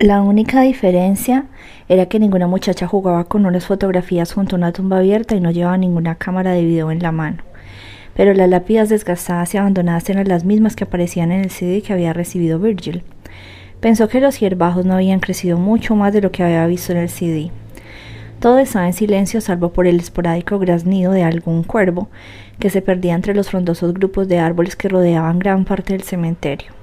La única diferencia era que ninguna muchacha jugaba con unas fotografías junto a una tumba abierta y no llevaba ninguna cámara de video en la mano. Pero las lápidas desgastadas y abandonadas eran las mismas que aparecían en el CD que había recibido Virgil. Pensó que los hierbajos no habían crecido mucho más de lo que había visto en el CD. Todo estaba en silencio salvo por el esporádico graznido de algún cuervo que se perdía entre los frondosos grupos de árboles que rodeaban gran parte del cementerio.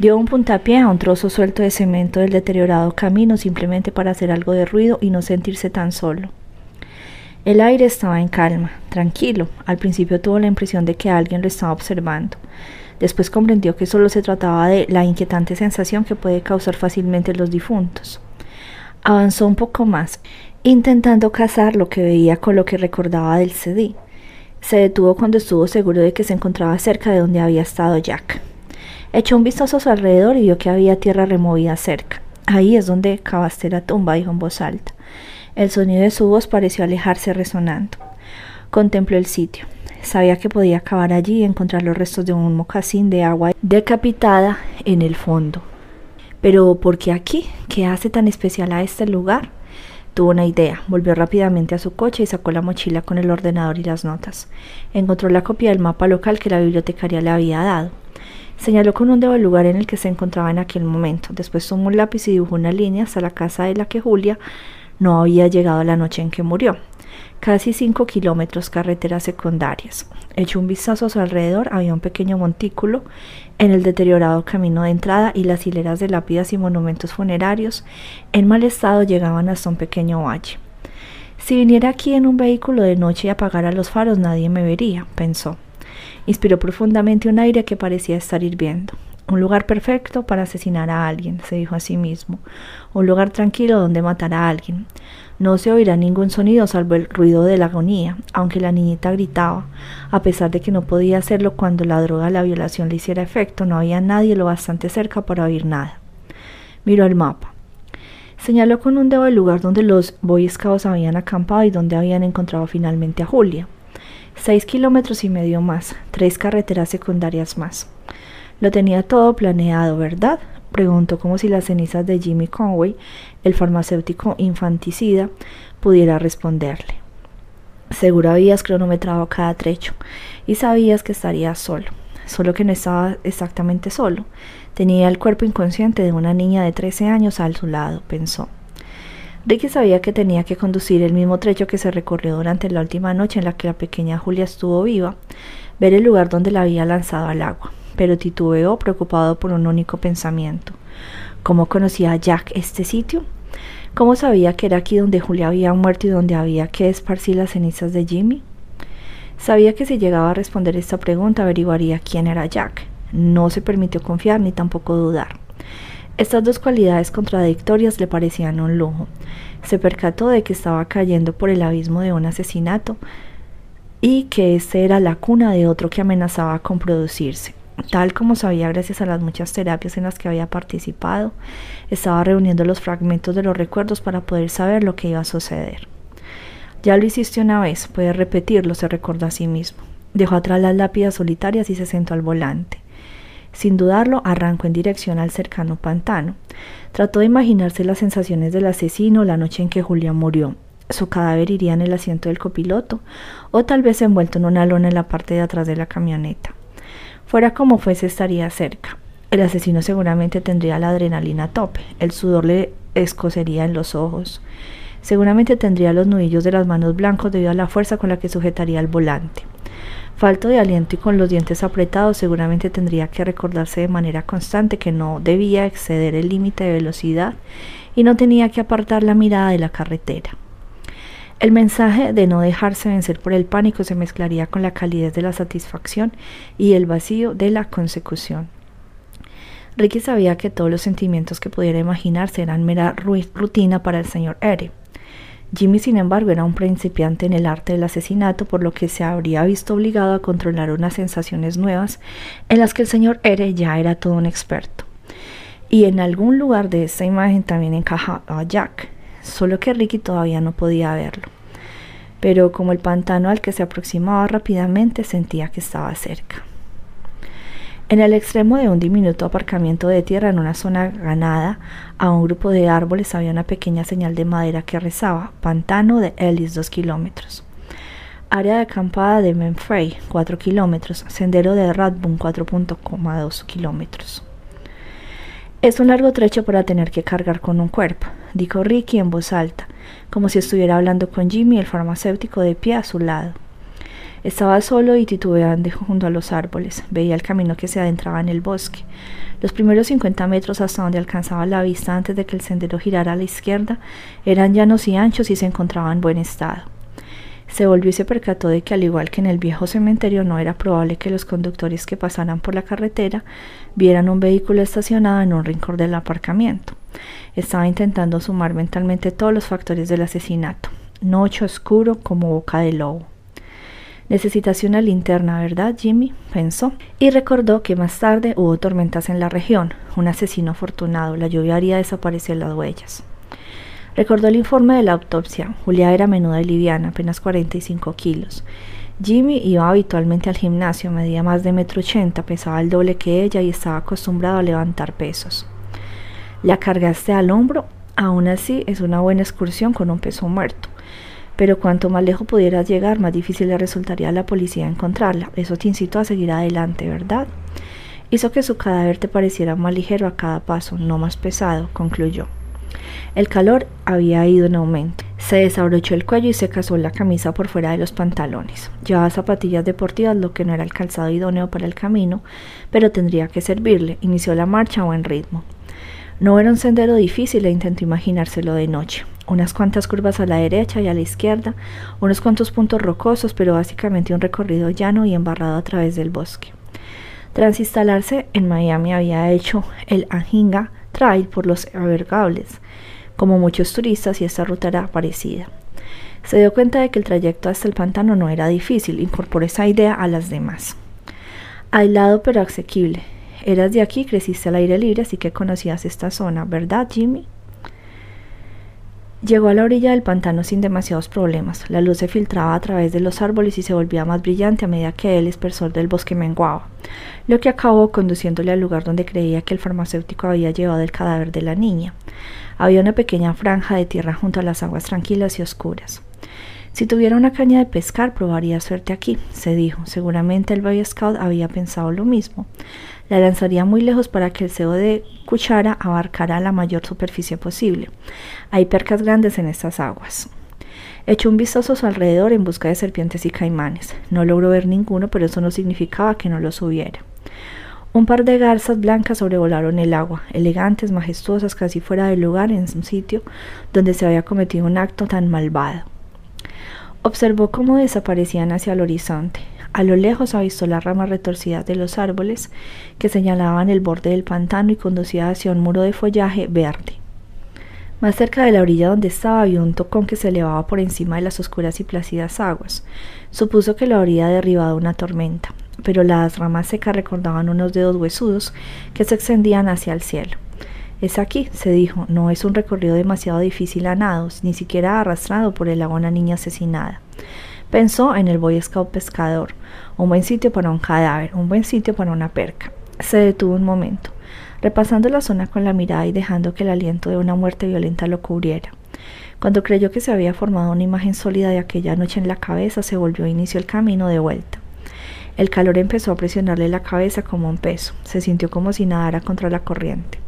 Dio un puntapié a un trozo suelto de cemento del deteriorado camino simplemente para hacer algo de ruido y no sentirse tan solo. El aire estaba en calma, tranquilo. Al principio tuvo la impresión de que alguien lo estaba observando. Después comprendió que solo se trataba de la inquietante sensación que puede causar fácilmente los difuntos. Avanzó un poco más, intentando cazar lo que veía con lo que recordaba del CD. Se detuvo cuando estuvo seguro de que se encontraba cerca de donde había estado Jack. Echó un vistazo a su alrededor y vio que había tierra removida cerca. Ahí es donde cavaste la tumba, dijo en voz alta. El sonido de su voz pareció alejarse resonando. Contempló el sitio. Sabía que podía cavar allí y encontrar los restos de un mocasín de agua decapitada en el fondo. Pero ¿por qué aquí? ¿Qué hace tan especial a este lugar? Tuvo una idea, volvió rápidamente a su coche y sacó la mochila con el ordenador y las notas. Encontró la copia del mapa local que la bibliotecaria le había dado. Señaló con un dedo el lugar en el que se encontraba en aquel momento. Después tomó un lápiz y dibujó una línea hasta la casa de la que Julia no había llegado la noche en que murió. Casi cinco kilómetros carreteras secundarias. Echó un vistazo a su alrededor, había un pequeño montículo en el deteriorado camino de entrada y las hileras de lápidas y monumentos funerarios en mal estado llegaban hasta un pequeño valle. Si viniera aquí en un vehículo de noche y apagara los faros nadie me vería, pensó. Inspiró profundamente un aire que parecía estar hirviendo. Un lugar perfecto para asesinar a alguien, se dijo a sí mismo. Un lugar tranquilo donde matar a alguien. No se oirá ningún sonido salvo el ruido de la agonía, aunque la niñita gritaba. A pesar de que no podía hacerlo cuando la droga de la violación le hiciera efecto, no había nadie lo bastante cerca para oír nada. Miró el mapa. Señaló con un dedo el lugar donde los Boy Scouts habían acampado y donde habían encontrado finalmente a Julia. Seis kilómetros y medio más, tres carreteras secundarias más. Lo tenía todo planeado, ¿verdad? Preguntó como si las cenizas de Jimmy Conway, el farmacéutico infanticida, pudiera responderle. Seguro habías cronometrado cada trecho y sabías que estarías solo, solo que no estaba exactamente solo. Tenía el cuerpo inconsciente de una niña de 13 años al su lado, pensó. Ricky sabía que tenía que conducir el mismo trecho que se recorrió durante la última noche en la que la pequeña Julia estuvo viva, ver el lugar donde la había lanzado al agua, pero titubeó preocupado por un único pensamiento. ¿Cómo conocía Jack este sitio? ¿Cómo sabía que era aquí donde Julia había muerto y donde había que esparcir las cenizas de Jimmy? Sabía que si llegaba a responder esta pregunta averiguaría quién era Jack. No se permitió confiar ni tampoco dudar. Estas dos cualidades contradictorias le parecían un lujo. Se percató de que estaba cayendo por el abismo de un asesinato y que esta era la cuna de otro que amenazaba con producirse. Tal como sabía gracias a las muchas terapias en las que había participado, estaba reuniendo los fragmentos de los recuerdos para poder saber lo que iba a suceder. Ya lo hiciste una vez, puedes repetirlo, se recordó a sí mismo. Dejó atrás las lápidas solitarias y se sentó al volante. Sin dudarlo, arrancó en dirección al cercano pantano. Trató de imaginarse las sensaciones del asesino la noche en que Julián murió. Su cadáver iría en el asiento del copiloto, o tal vez envuelto en una lona en la parte de atrás de la camioneta. Fuera como fuese, estaría cerca. El asesino seguramente tendría la adrenalina a tope, el sudor le escocería en los ojos. Seguramente tendría los nudillos de las manos blancos debido a la fuerza con la que sujetaría el volante. Falto de aliento y con los dientes apretados, seguramente tendría que recordarse de manera constante que no debía exceder el límite de velocidad y no tenía que apartar la mirada de la carretera. El mensaje de no dejarse vencer por el pánico se mezclaría con la calidez de la satisfacción y el vacío de la consecución. Ricky sabía que todos los sentimientos que pudiera imaginarse eran mera rutina para el señor Ere. Jimmy, sin embargo, era un principiante en el arte del asesinato, por lo que se habría visto obligado a controlar unas sensaciones nuevas en las que el señor Ere ya era todo un experto. Y en algún lugar de esta imagen también encajaba Jack, solo que Ricky todavía no podía verlo. Pero como el pantano al que se aproximaba rápidamente sentía que estaba cerca. En el extremo de un diminuto aparcamiento de tierra en una zona ganada a un grupo de árboles había una pequeña señal de madera que rezaba Pantano de Ellis 2 kilómetros. Área de acampada de Menfrey 4 kilómetros. Sendero de Radbourne 4.2 kilómetros. Es un largo trecho para tener que cargar con un cuerpo, dijo Ricky en voz alta, como si estuviera hablando con Jimmy, el farmacéutico, de pie a su lado. Estaba solo y titubeando junto a los árboles. Veía el camino que se adentraba en el bosque. Los primeros 50 metros hasta donde alcanzaba la vista antes de que el sendero girara a la izquierda eran llanos y anchos y se encontraba en buen estado. Se volvió y se percató de que al igual que en el viejo cementerio no era probable que los conductores que pasaran por la carretera vieran un vehículo estacionado en un rincón del aparcamiento. Estaba intentando sumar mentalmente todos los factores del asesinato. Noche oscuro como boca de lobo. Necesitas una linterna, ¿verdad, Jimmy? pensó. Y recordó que más tarde hubo tormentas en la región. Un asesino afortunado. La lluvia haría desaparecer las huellas. Recordó el informe de la autopsia. Julia era menuda y liviana, apenas 45 kilos. Jimmy iba habitualmente al gimnasio, medía más de metro ochenta, pesaba el doble que ella y estaba acostumbrado a levantar pesos. ¿La cargaste al hombro? Aún así, es una buena excursión con un peso muerto pero cuanto más lejos pudieras llegar, más difícil le resultaría a la policía encontrarla. Eso te incitó a seguir adelante, ¿verdad? Hizo que su cadáver te pareciera más ligero a cada paso, no más pesado, concluyó. El calor había ido en aumento. Se desabrochó el cuello y se casó la camisa por fuera de los pantalones. Llevaba zapatillas deportivas, lo que no era el calzado idóneo para el camino, pero tendría que servirle. Inició la marcha a buen ritmo. No era un sendero difícil e intentó imaginárselo de noche unas cuantas curvas a la derecha y a la izquierda, unos cuantos puntos rocosos, pero básicamente un recorrido llano y embarrado a través del bosque. Tras instalarse en Miami había hecho el Anjinga Trail por los Evergables, como muchos turistas y esta ruta era parecida. Se dio cuenta de que el trayecto hasta el pantano no era difícil, incorporó esa idea a las demás. Aislado pero asequible. Eras de aquí, creciste al aire libre, así que conocías esta zona, ¿verdad, Jimmy? Llegó a la orilla del pantano sin demasiados problemas. La luz se filtraba a través de los árboles y se volvía más brillante a medida que el espesor del bosque menguaba, lo que acabó conduciéndole al lugar donde creía que el farmacéutico había llevado el cadáver de la niña. Había una pequeña franja de tierra junto a las aguas tranquilas y oscuras. Si tuviera una caña de pescar, probaría suerte aquí, se dijo. Seguramente el Boy Scout había pensado lo mismo. La lanzaría muy lejos para que el cebo de cuchara abarcara la mayor superficie posible. Hay percas grandes en estas aguas. Echó un vistazo a su alrededor en busca de serpientes y caimanes. No logró ver ninguno, pero eso no significaba que no los hubiera. Un par de garzas blancas sobrevolaron el agua, elegantes, majestuosas, casi fuera del lugar, en un sitio donde se había cometido un acto tan malvado. Observó cómo desaparecían hacia el horizonte. A lo lejos avistó las ramas retorcidas de los árboles que señalaban el borde del pantano y conducía hacia un muro de follaje verde. Más cerca de la orilla donde estaba había un tocón que se elevaba por encima de las oscuras y plácidas aguas. Supuso que lo habría derribado una tormenta, pero las ramas secas recordaban unos dedos huesudos que se extendían hacia el cielo. Es aquí, se dijo, no es un recorrido demasiado difícil a nados, ni siquiera arrastrado por el agua una niña asesinada. Pensó en el Boy Scout pescador, un buen sitio para un cadáver, un buen sitio para una perca. Se detuvo un momento, repasando la zona con la mirada y dejando que el aliento de una muerte violenta lo cubriera. Cuando creyó que se había formado una imagen sólida de aquella noche en la cabeza, se volvió e inició el camino de vuelta. El calor empezó a presionarle la cabeza como un peso. Se sintió como si nadara contra la corriente.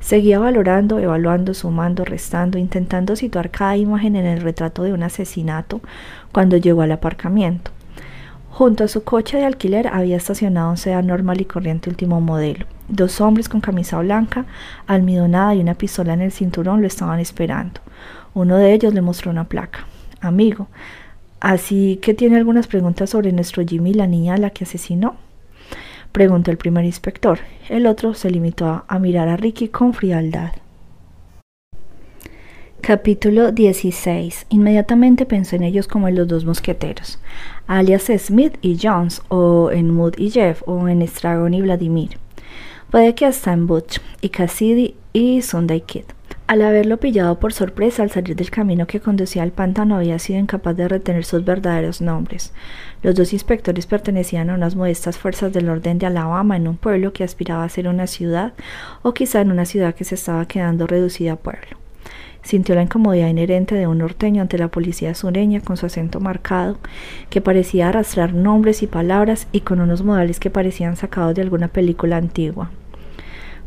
Seguía valorando, evaluando, sumando, restando, intentando situar cada imagen en el retrato de un asesinato cuando llegó al aparcamiento. Junto a su coche de alquiler había estacionado un sedán normal y corriente último modelo. Dos hombres con camisa blanca, almidonada y una pistola en el cinturón lo estaban esperando. Uno de ellos le mostró una placa. Amigo, así que tiene algunas preguntas sobre nuestro Jimmy, la niña a la que asesinó preguntó el primer inspector. El otro se limitó a, mirar a Ricky con frialdad. Capítulo 16. Inmediatamente pensó en ellos como en los dos mosqueteros, alias Smith y Jones, o en Mood y Jeff, o en Estragon y Vladimir. Puede que hasta en Butch y Cassidy y Sunday Kid. Al haberlo pillado por sorpresa al salir del camino que conducía al pantano había sido incapaz de retener sus verdaderos nombres. Los dos inspectores pertenecían a unas modestas fuerzas del orden de Alabama en un pueblo que aspiraba a ser una ciudad o quizá en una ciudad que se estaba quedando reducida a pueblo. Sintió la incomodidad inherente de un norteño ante la policía sureña con su acento marcado, que parecía arrastrar nombres y palabras y con unos modales que parecían sacados de alguna película antigua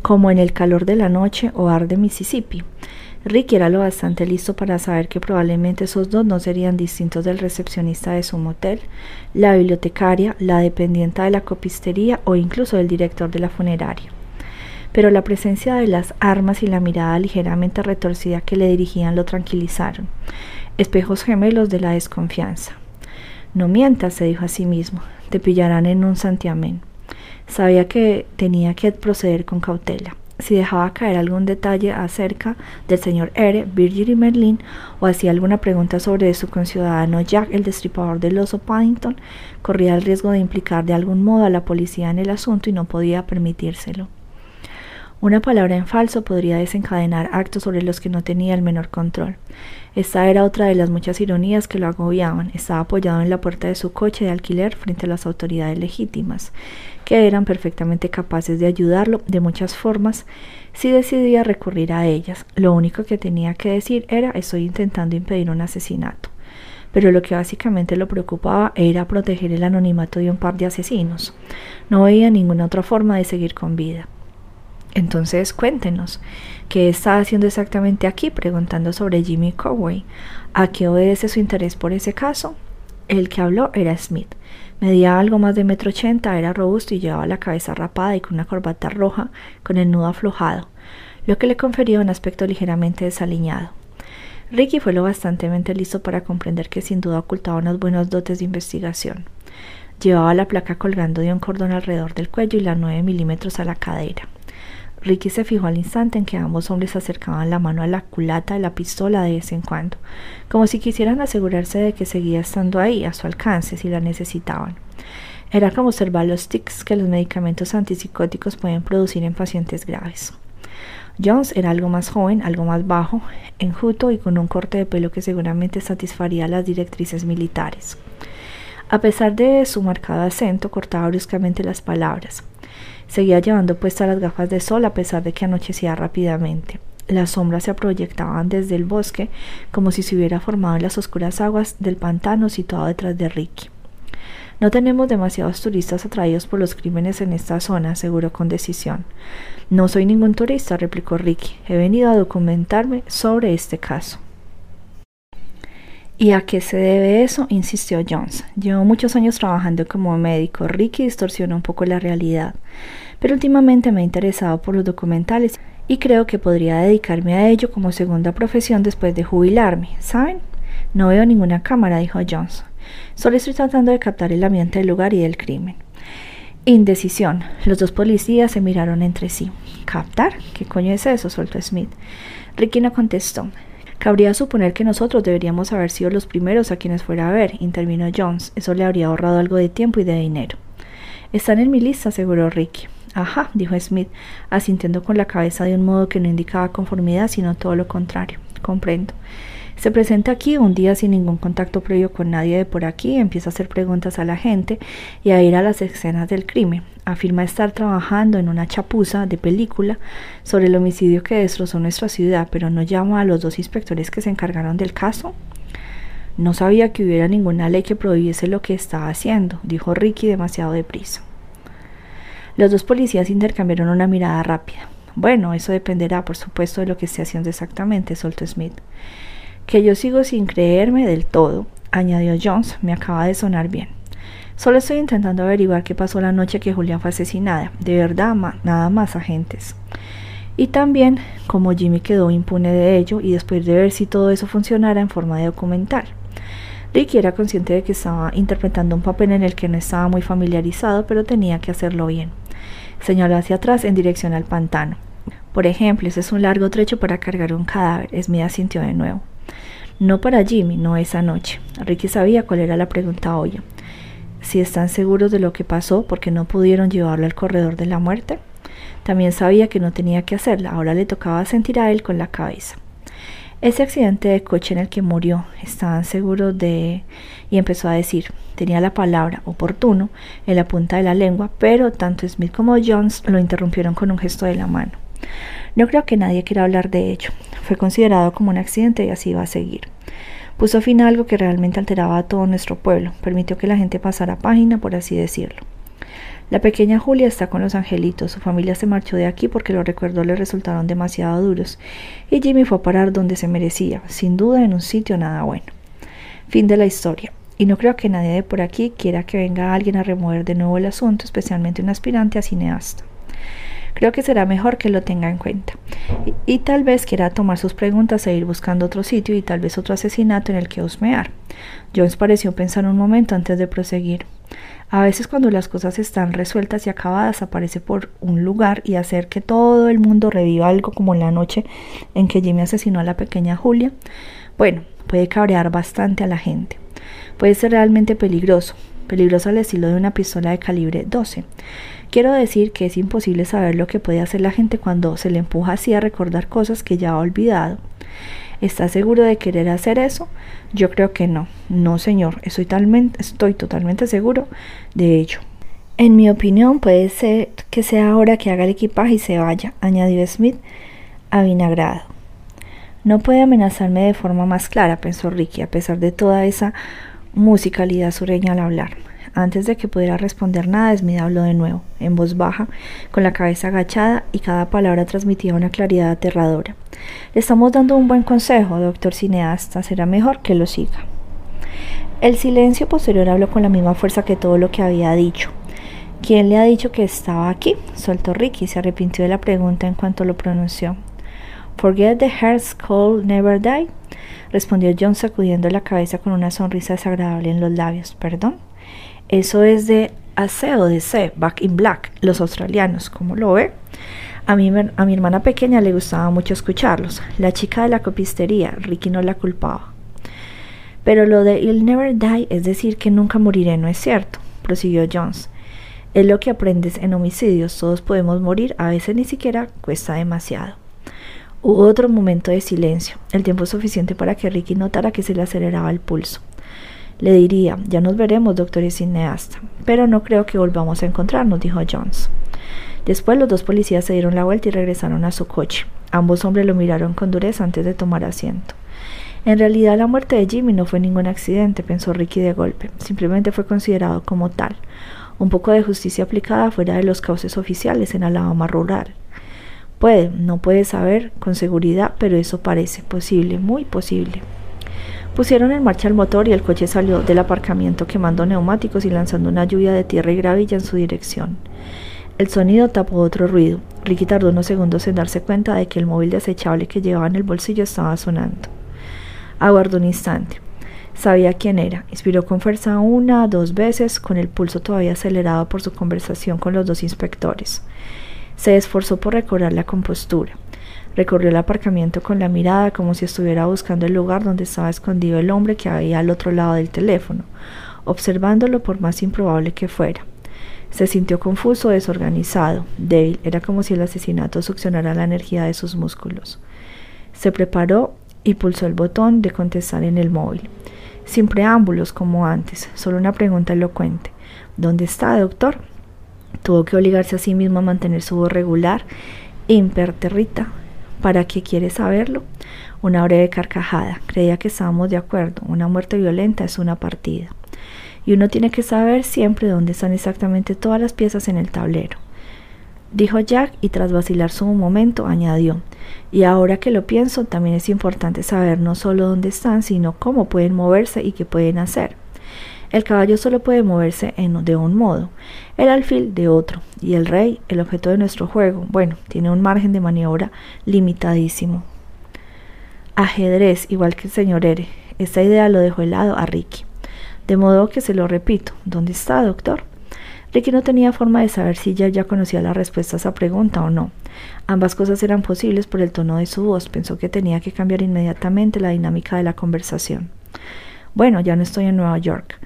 como en el calor de la noche o ar de Mississippi. Ricky era lo bastante listo para saber que probablemente esos dos no serían distintos del recepcionista de su motel, la bibliotecaria, la dependienta de la copistería o incluso del director de la funeraria. Pero la presencia de las armas y la mirada ligeramente retorcida que le dirigían lo tranquilizaron, espejos gemelos de la desconfianza. No mientas, se dijo a sí mismo, te pillarán en un santiamén. Sabía que tenía que proceder con cautela. Si dejaba caer algún detalle acerca del señor R, Virgil y Merlin, o hacía alguna pregunta sobre su conciudadano Jack, el destripador del oso Paddington, corría el riesgo de implicar de algún modo a la policía en el asunto y no podía permitírselo. Una palabra en falso podría desencadenar actos sobre los que no tenía el menor control. Esta era otra de las muchas ironías que lo agobiaban. Estaba apoyado en la puerta de su coche de alquiler frente a las autoridades legítimas, que eran perfectamente capaces de ayudarlo de muchas formas si decidía recurrir a ellas. Lo único que tenía que decir era estoy intentando impedir un asesinato. Pero lo que básicamente lo preocupaba era proteger el anonimato de un par de asesinos. No veía ninguna otra forma de seguir con vida. Entonces cuéntenos, ¿qué está haciendo exactamente aquí? Preguntando sobre Jimmy Coway. ¿A qué obedece su interés por ese caso? El que habló era Smith. Medía algo más de metro ochenta, era robusto y llevaba la cabeza rapada y con una corbata roja con el nudo aflojado, lo que le confería un aspecto ligeramente desaliñado. Ricky fue lo bastantemente listo para comprender que sin duda ocultaba unos buenos dotes de investigación. Llevaba la placa colgando de un cordón alrededor del cuello y la nueve milímetros a la cadera. Ricky se fijó al instante en que ambos hombres acercaban la mano a la culata de la pistola de vez en cuando, como si quisieran asegurarse de que seguía estando ahí, a su alcance, si la necesitaban. Era como observar los tics que los medicamentos antipsicóticos pueden producir en pacientes graves. Jones era algo más joven, algo más bajo, enjuto y con un corte de pelo que seguramente satisfaría las directrices militares. A pesar de su marcado acento, cortaba bruscamente las palabras. Seguía llevando puestas las gafas de sol a pesar de que anochecía rápidamente. Las sombras se proyectaban desde el bosque como si se hubiera formado en las oscuras aguas del pantano situado detrás de Ricky. No tenemos demasiados turistas atraídos por los crímenes en esta zona, aseguró con decisión. No soy ningún turista, replicó Ricky. He venido a documentarme sobre este caso. ¿Y a qué se debe eso? insistió Jones. Llevo muchos años trabajando como médico. Ricky distorsiona un poco la realidad. Pero últimamente me he interesado por los documentales y creo que podría dedicarme a ello como segunda profesión después de jubilarme. ¿Saben? No veo ninguna cámara, dijo Jones. Solo estoy tratando de captar el ambiente del lugar y del crimen. Indecisión. Los dos policías se miraron entre sí. ¿Captar? ¿Qué coño es eso? soltó Smith. Ricky no contestó. Cabría suponer que nosotros deberíamos haber sido los primeros a quienes fuera a ver, intervino Jones. Eso le habría ahorrado algo de tiempo y de dinero. Están en mi lista, aseguró Ricky. Ajá, dijo Smith, asintiendo con la cabeza de un modo que no indicaba conformidad, sino todo lo contrario. Comprendo. Se presenta aquí un día sin ningún contacto previo con nadie de por aquí, empieza a hacer preguntas a la gente y a ir a las escenas del crimen. Afirma estar trabajando en una chapuza de película sobre el homicidio que destrozó nuestra ciudad, pero no llama a los dos inspectores que se encargaron del caso. No sabía que hubiera ninguna ley que prohibiese lo que estaba haciendo, dijo Ricky demasiado deprisa. Los dos policías intercambiaron una mirada rápida. Bueno, eso dependerá, por supuesto, de lo que esté haciendo exactamente, soltó Smith. Que yo sigo sin creerme del todo, añadió Jones, me acaba de sonar bien. Solo estoy intentando averiguar qué pasó la noche que Julia fue asesinada. De verdad, nada más agentes. Y también cómo Jimmy quedó impune de ello y después de ver si todo eso funcionara en forma de documental. Ricky era consciente de que estaba interpretando un papel en el que no estaba muy familiarizado, pero tenía que hacerlo bien. Señaló hacia atrás en dirección al pantano. Por ejemplo, ese es un largo trecho para cargar un cadáver. Smith asintió de nuevo. No para Jimmy, no esa noche. Ricky sabía cuál era la pregunta hoy. Si están seguros de lo que pasó porque no pudieron llevarlo al corredor de la muerte. También sabía que no tenía que hacerla, ahora le tocaba sentir a él con la cabeza. Ese accidente de coche en el que murió, estaban seguros de... y empezó a decir, tenía la palabra oportuno en la punta de la lengua, pero tanto Smith como Jones lo interrumpieron con un gesto de la mano. No creo que nadie quiera hablar de ello. Fue considerado como un accidente y así va a seguir. Puso fin a algo que realmente alteraba a todo nuestro pueblo, permitió que la gente pasara página, por así decirlo. La pequeña Julia está con los angelitos. Su familia se marchó de aquí porque los recuerdos le resultaron demasiado duros. Y Jimmy fue a parar donde se merecía, sin duda en un sitio nada bueno. Fin de la historia. Y no creo que nadie de por aquí quiera que venga alguien a remover de nuevo el asunto, especialmente un aspirante a cineasta. Creo que será mejor que lo tenga en cuenta. Y, tal vez quiera tomar sus preguntas e ir buscando otro sitio y tal vez otro asesinato en el que husmear. Jones pareció pensar un momento antes de proseguir. A veces cuando las cosas están resueltas y acabadas aparece por un lugar y hacer que todo el mundo reviva algo como en la noche en que Jimmy asesinó a la pequeña Julia, bueno, puede cabrear bastante a la gente. Puede ser realmente peligroso, peligroso al estilo de una pistola de calibre 12. Quiero decir que es imposible saber lo que puede hacer la gente cuando se le empuja así a recordar cosas que ya ha olvidado. ¿Está seguro de querer hacer eso? Yo creo que no. No, señor. Estoy, talmente, estoy totalmente seguro de ello. En mi opinión, puede ser que sea hora que haga el equipaje y se vaya, añadió Smith avinagrado. No puede amenazarme de forma más clara, pensó Ricky, a pesar de toda esa musicalidad sureña al hablar. Antes de que pudiera responder nada, Smith habló de nuevo, en voz baja, con la cabeza agachada, y cada palabra transmitía una claridad aterradora. Le estamos dando un buen consejo, doctor cineasta, será mejor que lo siga. El silencio posterior habló con la misma fuerza que todo lo que había dicho. ¿Quién le ha dicho que estaba aquí? soltó Ricky y se arrepintió de la pregunta en cuanto lo pronunció. Forget the heart's call never die, respondió John sacudiendo la cabeza con una sonrisa desagradable en los labios. ¿Perdón? Eso es de aseo de C, Back in Black, los australianos, ¿cómo lo ve? A mi, a mi hermana pequeña le gustaba mucho escucharlos. La chica de la copistería, Ricky no la culpaba. Pero lo de I'll never die, es decir, que nunca moriré, no es cierto, prosiguió Jones. Es lo que aprendes en homicidios, todos podemos morir, a veces ni siquiera cuesta demasiado. Hubo otro momento de silencio, el tiempo suficiente para que Ricky notara que se le aceleraba el pulso. Le diría, ya nos veremos, doctor y cineasta, pero no creo que volvamos a encontrarnos, dijo Jones. Después los dos policías se dieron la vuelta y regresaron a su coche. Ambos hombres lo miraron con dureza antes de tomar asiento. En realidad la muerte de Jimmy no fue ningún accidente, pensó Ricky de golpe, simplemente fue considerado como tal, un poco de justicia aplicada fuera de los cauces oficiales en Alabama rural. Puede, no puede saber con seguridad, pero eso parece posible, muy posible. Pusieron en marcha el motor y el coche salió del aparcamiento quemando neumáticos y lanzando una lluvia de tierra y gravilla en su dirección. El sonido tapó otro ruido. Ricky tardó unos segundos en darse cuenta de que el móvil desechable que llevaba en el bolsillo estaba sonando. Aguardó un instante. Sabía quién era. Inspiró con fuerza una, dos veces, con el pulso todavía acelerado por su conversación con los dos inspectores. Se esforzó por recobrar la compostura. Recorrió el aparcamiento con la mirada como si estuviera buscando el lugar donde estaba escondido el hombre que había al otro lado del teléfono, observándolo por más improbable que fuera. Se sintió confuso, desorganizado, débil. Era como si el asesinato succionara la energía de sus músculos. Se preparó y pulsó el botón de contestar en el móvil. Sin preámbulos como antes, solo una pregunta elocuente. ¿Dónde está, doctor? Tuvo que obligarse a sí mismo a mantener su voz regular, imperterrita, ¿Para qué quiere saberlo? Una breve carcajada. Creía que estábamos de acuerdo. Una muerte violenta es una partida. Y uno tiene que saber siempre dónde están exactamente todas las piezas en el tablero. Dijo Jack y tras vacilar su momento añadió, y ahora que lo pienso, también es importante saber no solo dónde están, sino cómo pueden moverse y qué pueden hacer. El caballo solo puede moverse en, de un modo, el alfil de otro, y el rey, el objeto de nuestro juego, bueno, tiene un margen de maniobra limitadísimo. Ajedrez, igual que el señor Ere. Esta idea lo dejó helado a Ricky. De modo que se lo repito, ¿dónde está, doctor? Ricky no tenía forma de saber si ya ya conocía la respuesta a esa pregunta o no. Ambas cosas eran posibles por el tono de su voz. Pensó que tenía que cambiar inmediatamente la dinámica de la conversación. Bueno, ya no estoy en Nueva York.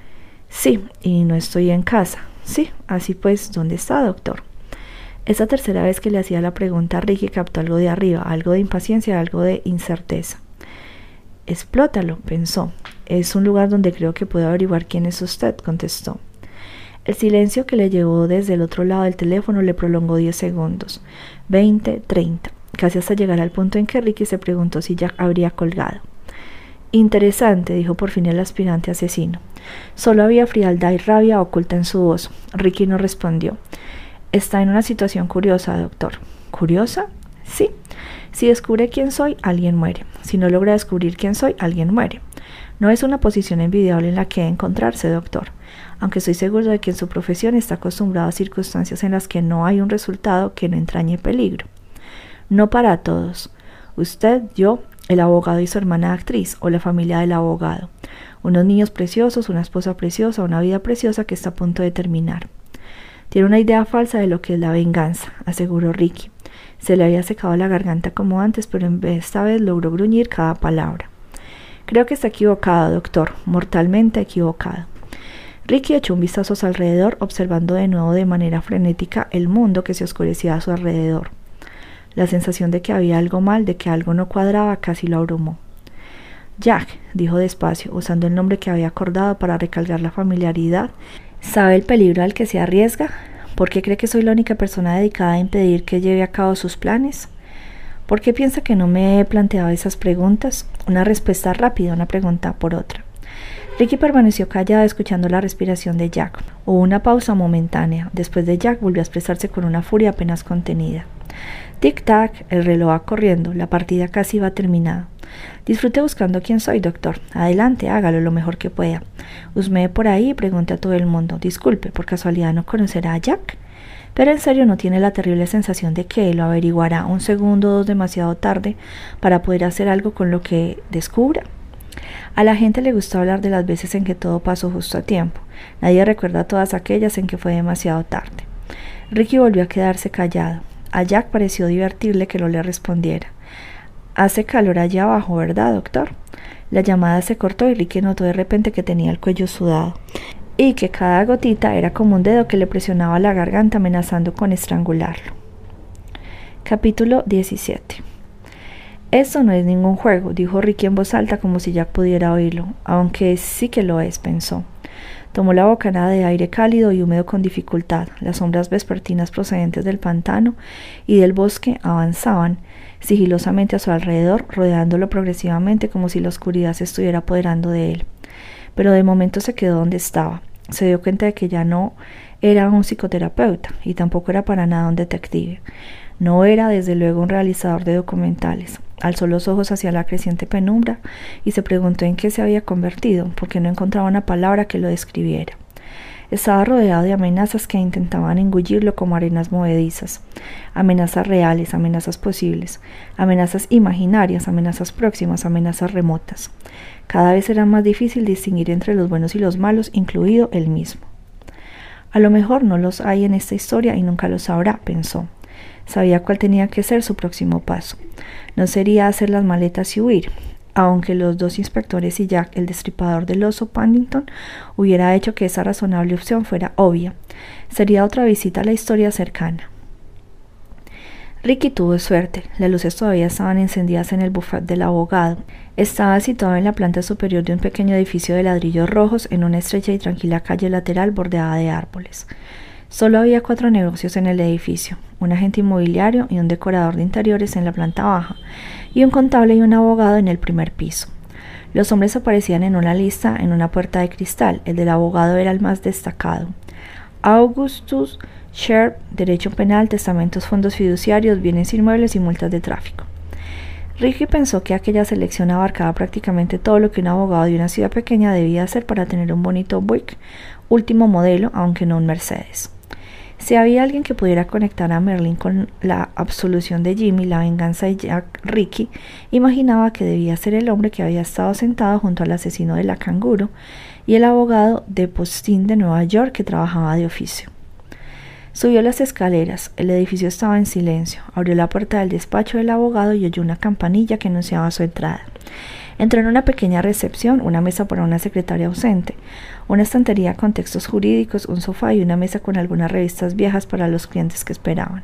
Sí, y no estoy en casa. Sí, así pues, ¿dónde está, doctor? Esa tercera vez que le hacía la pregunta Ricky captó algo de arriba, algo de impaciencia, algo de incerteza. Explótalo, pensó. Es un lugar donde creo que puedo averiguar quién es usted, contestó. El silencio que le llevó desde el otro lado del teléfono le prolongó diez segundos, veinte, treinta, casi hasta llegar al punto en que Ricky se preguntó si Jack habría colgado. Interesante, dijo por fin el aspirante asesino. Solo había frialdad y rabia oculta en su voz. Ricky no respondió. Está en una situación curiosa, doctor. ¿Curiosa? Sí. Si descubre quién soy, alguien muere. Si no logra descubrir quién soy, alguien muere. No es una posición envidiable en la que encontrarse, doctor, aunque estoy seguro de que en su profesión está acostumbrado a circunstancias en las que no hay un resultado que no entrañe peligro. No para todos. Usted, yo, el abogado y su hermana actriz, o la familia del abogado. Unos niños preciosos, una esposa preciosa, una vida preciosa que está a punto de terminar. Tiene una idea falsa de lo que es la venganza, aseguró Ricky. Se le había secado la garganta como antes, pero en vez esta vez logró gruñir cada palabra. Creo que está equivocado, doctor, mortalmente equivocado. Ricky echó un vistazo a su alrededor, observando de nuevo de manera frenética el mundo que se oscurecía a su alrededor. La sensación de que había algo mal, de que algo no cuadraba, casi lo abrumó. Jack, dijo despacio, usando el nombre que había acordado para recalcar la familiaridad ¿Sabe el peligro al que se arriesga? ¿Por qué cree que soy la única persona dedicada a impedir que lleve a cabo sus planes? ¿Por qué piensa que no me he planteado esas preguntas? Una respuesta rápida, una pregunta por otra. Ricky permaneció callado escuchando la respiración de Jack. Hubo una pausa momentánea. Después de Jack volvió a expresarse con una furia apenas contenida. Tic-tac, el reloj va corriendo, la partida casi va terminada. Disfrute buscando quién soy, doctor. Adelante, hágalo lo mejor que pueda. Usme por ahí y pregunte a todo el mundo. Disculpe, por casualidad no conocerá a Jack. Pero en serio no tiene la terrible sensación de que lo averiguará un segundo o dos demasiado tarde para poder hacer algo con lo que descubra. A la gente le gusta hablar de las veces en que todo pasó justo a tiempo. Nadie recuerda todas aquellas en que fue demasiado tarde. Ricky volvió a quedarse callado. A Jack pareció divertirle que no le respondiera. Hace calor allá abajo, ¿verdad, doctor? La llamada se cortó y Ricky notó de repente que tenía el cuello sudado y que cada gotita era como un dedo que le presionaba la garganta amenazando con estrangularlo. Capítulo 17 Esto no es ningún juego, dijo Ricky en voz alta como si Jack pudiera oírlo, aunque sí que lo es, pensó. Tomó la bocanada de aire cálido y húmedo con dificultad. Las sombras vespertinas procedentes del pantano y del bosque avanzaban sigilosamente a su alrededor, rodeándolo progresivamente como si la oscuridad se estuviera apoderando de él. Pero de momento se quedó donde estaba. Se dio cuenta de que ya no era un psicoterapeuta y tampoco era para nada un detective. No era desde luego un realizador de documentales. Alzó los ojos hacia la creciente penumbra y se preguntó en qué se había convertido, porque no encontraba una palabra que lo describiera. Estaba rodeado de amenazas que intentaban engullirlo como arenas movedizas. Amenazas reales, amenazas posibles, amenazas imaginarias, amenazas próximas, amenazas remotas. Cada vez era más difícil distinguir entre los buenos y los malos, incluido él mismo. A lo mejor no los hay en esta historia y nunca los sabrá, pensó. Sabía cuál tenía que ser su próximo paso. No sería hacer las maletas y huir, aunque los dos inspectores y Jack, el destripador del oso Paddington, hubiera hecho que esa razonable opción fuera obvia. Sería otra visita a la historia cercana. Ricky tuvo suerte. Las luces todavía estaban encendidas en el buffet del abogado. Estaba situado en la planta superior de un pequeño edificio de ladrillos rojos en una estrecha y tranquila calle lateral bordeada de árboles. Solo había cuatro negocios en el edificio, un agente inmobiliario y un decorador de interiores en la planta baja, y un contable y un abogado en el primer piso. Los hombres aparecían en una lista en una puerta de cristal, el del abogado era el más destacado. Augustus Sherp, Derecho Penal, Testamentos, Fondos Fiduciarios, Bienes Inmuebles y Multas de Tráfico. Ricky pensó que aquella selección abarcaba prácticamente todo lo que un abogado de una ciudad pequeña debía hacer para tener un bonito Buick, último modelo, aunque no un Mercedes. Si había alguien que pudiera conectar a Merlin con la absolución de Jimmy, la venganza de Jack Ricky, imaginaba que debía ser el hombre que había estado sentado junto al asesino de la canguro y el abogado de postín de Nueva York que trabajaba de oficio. Subió las escaleras, el edificio estaba en silencio, abrió la puerta del despacho del abogado y oyó una campanilla que anunciaba su entrada. Entró en una pequeña recepción, una mesa para una secretaria ausente, una estantería con textos jurídicos, un sofá y una mesa con algunas revistas viejas para los clientes que esperaban.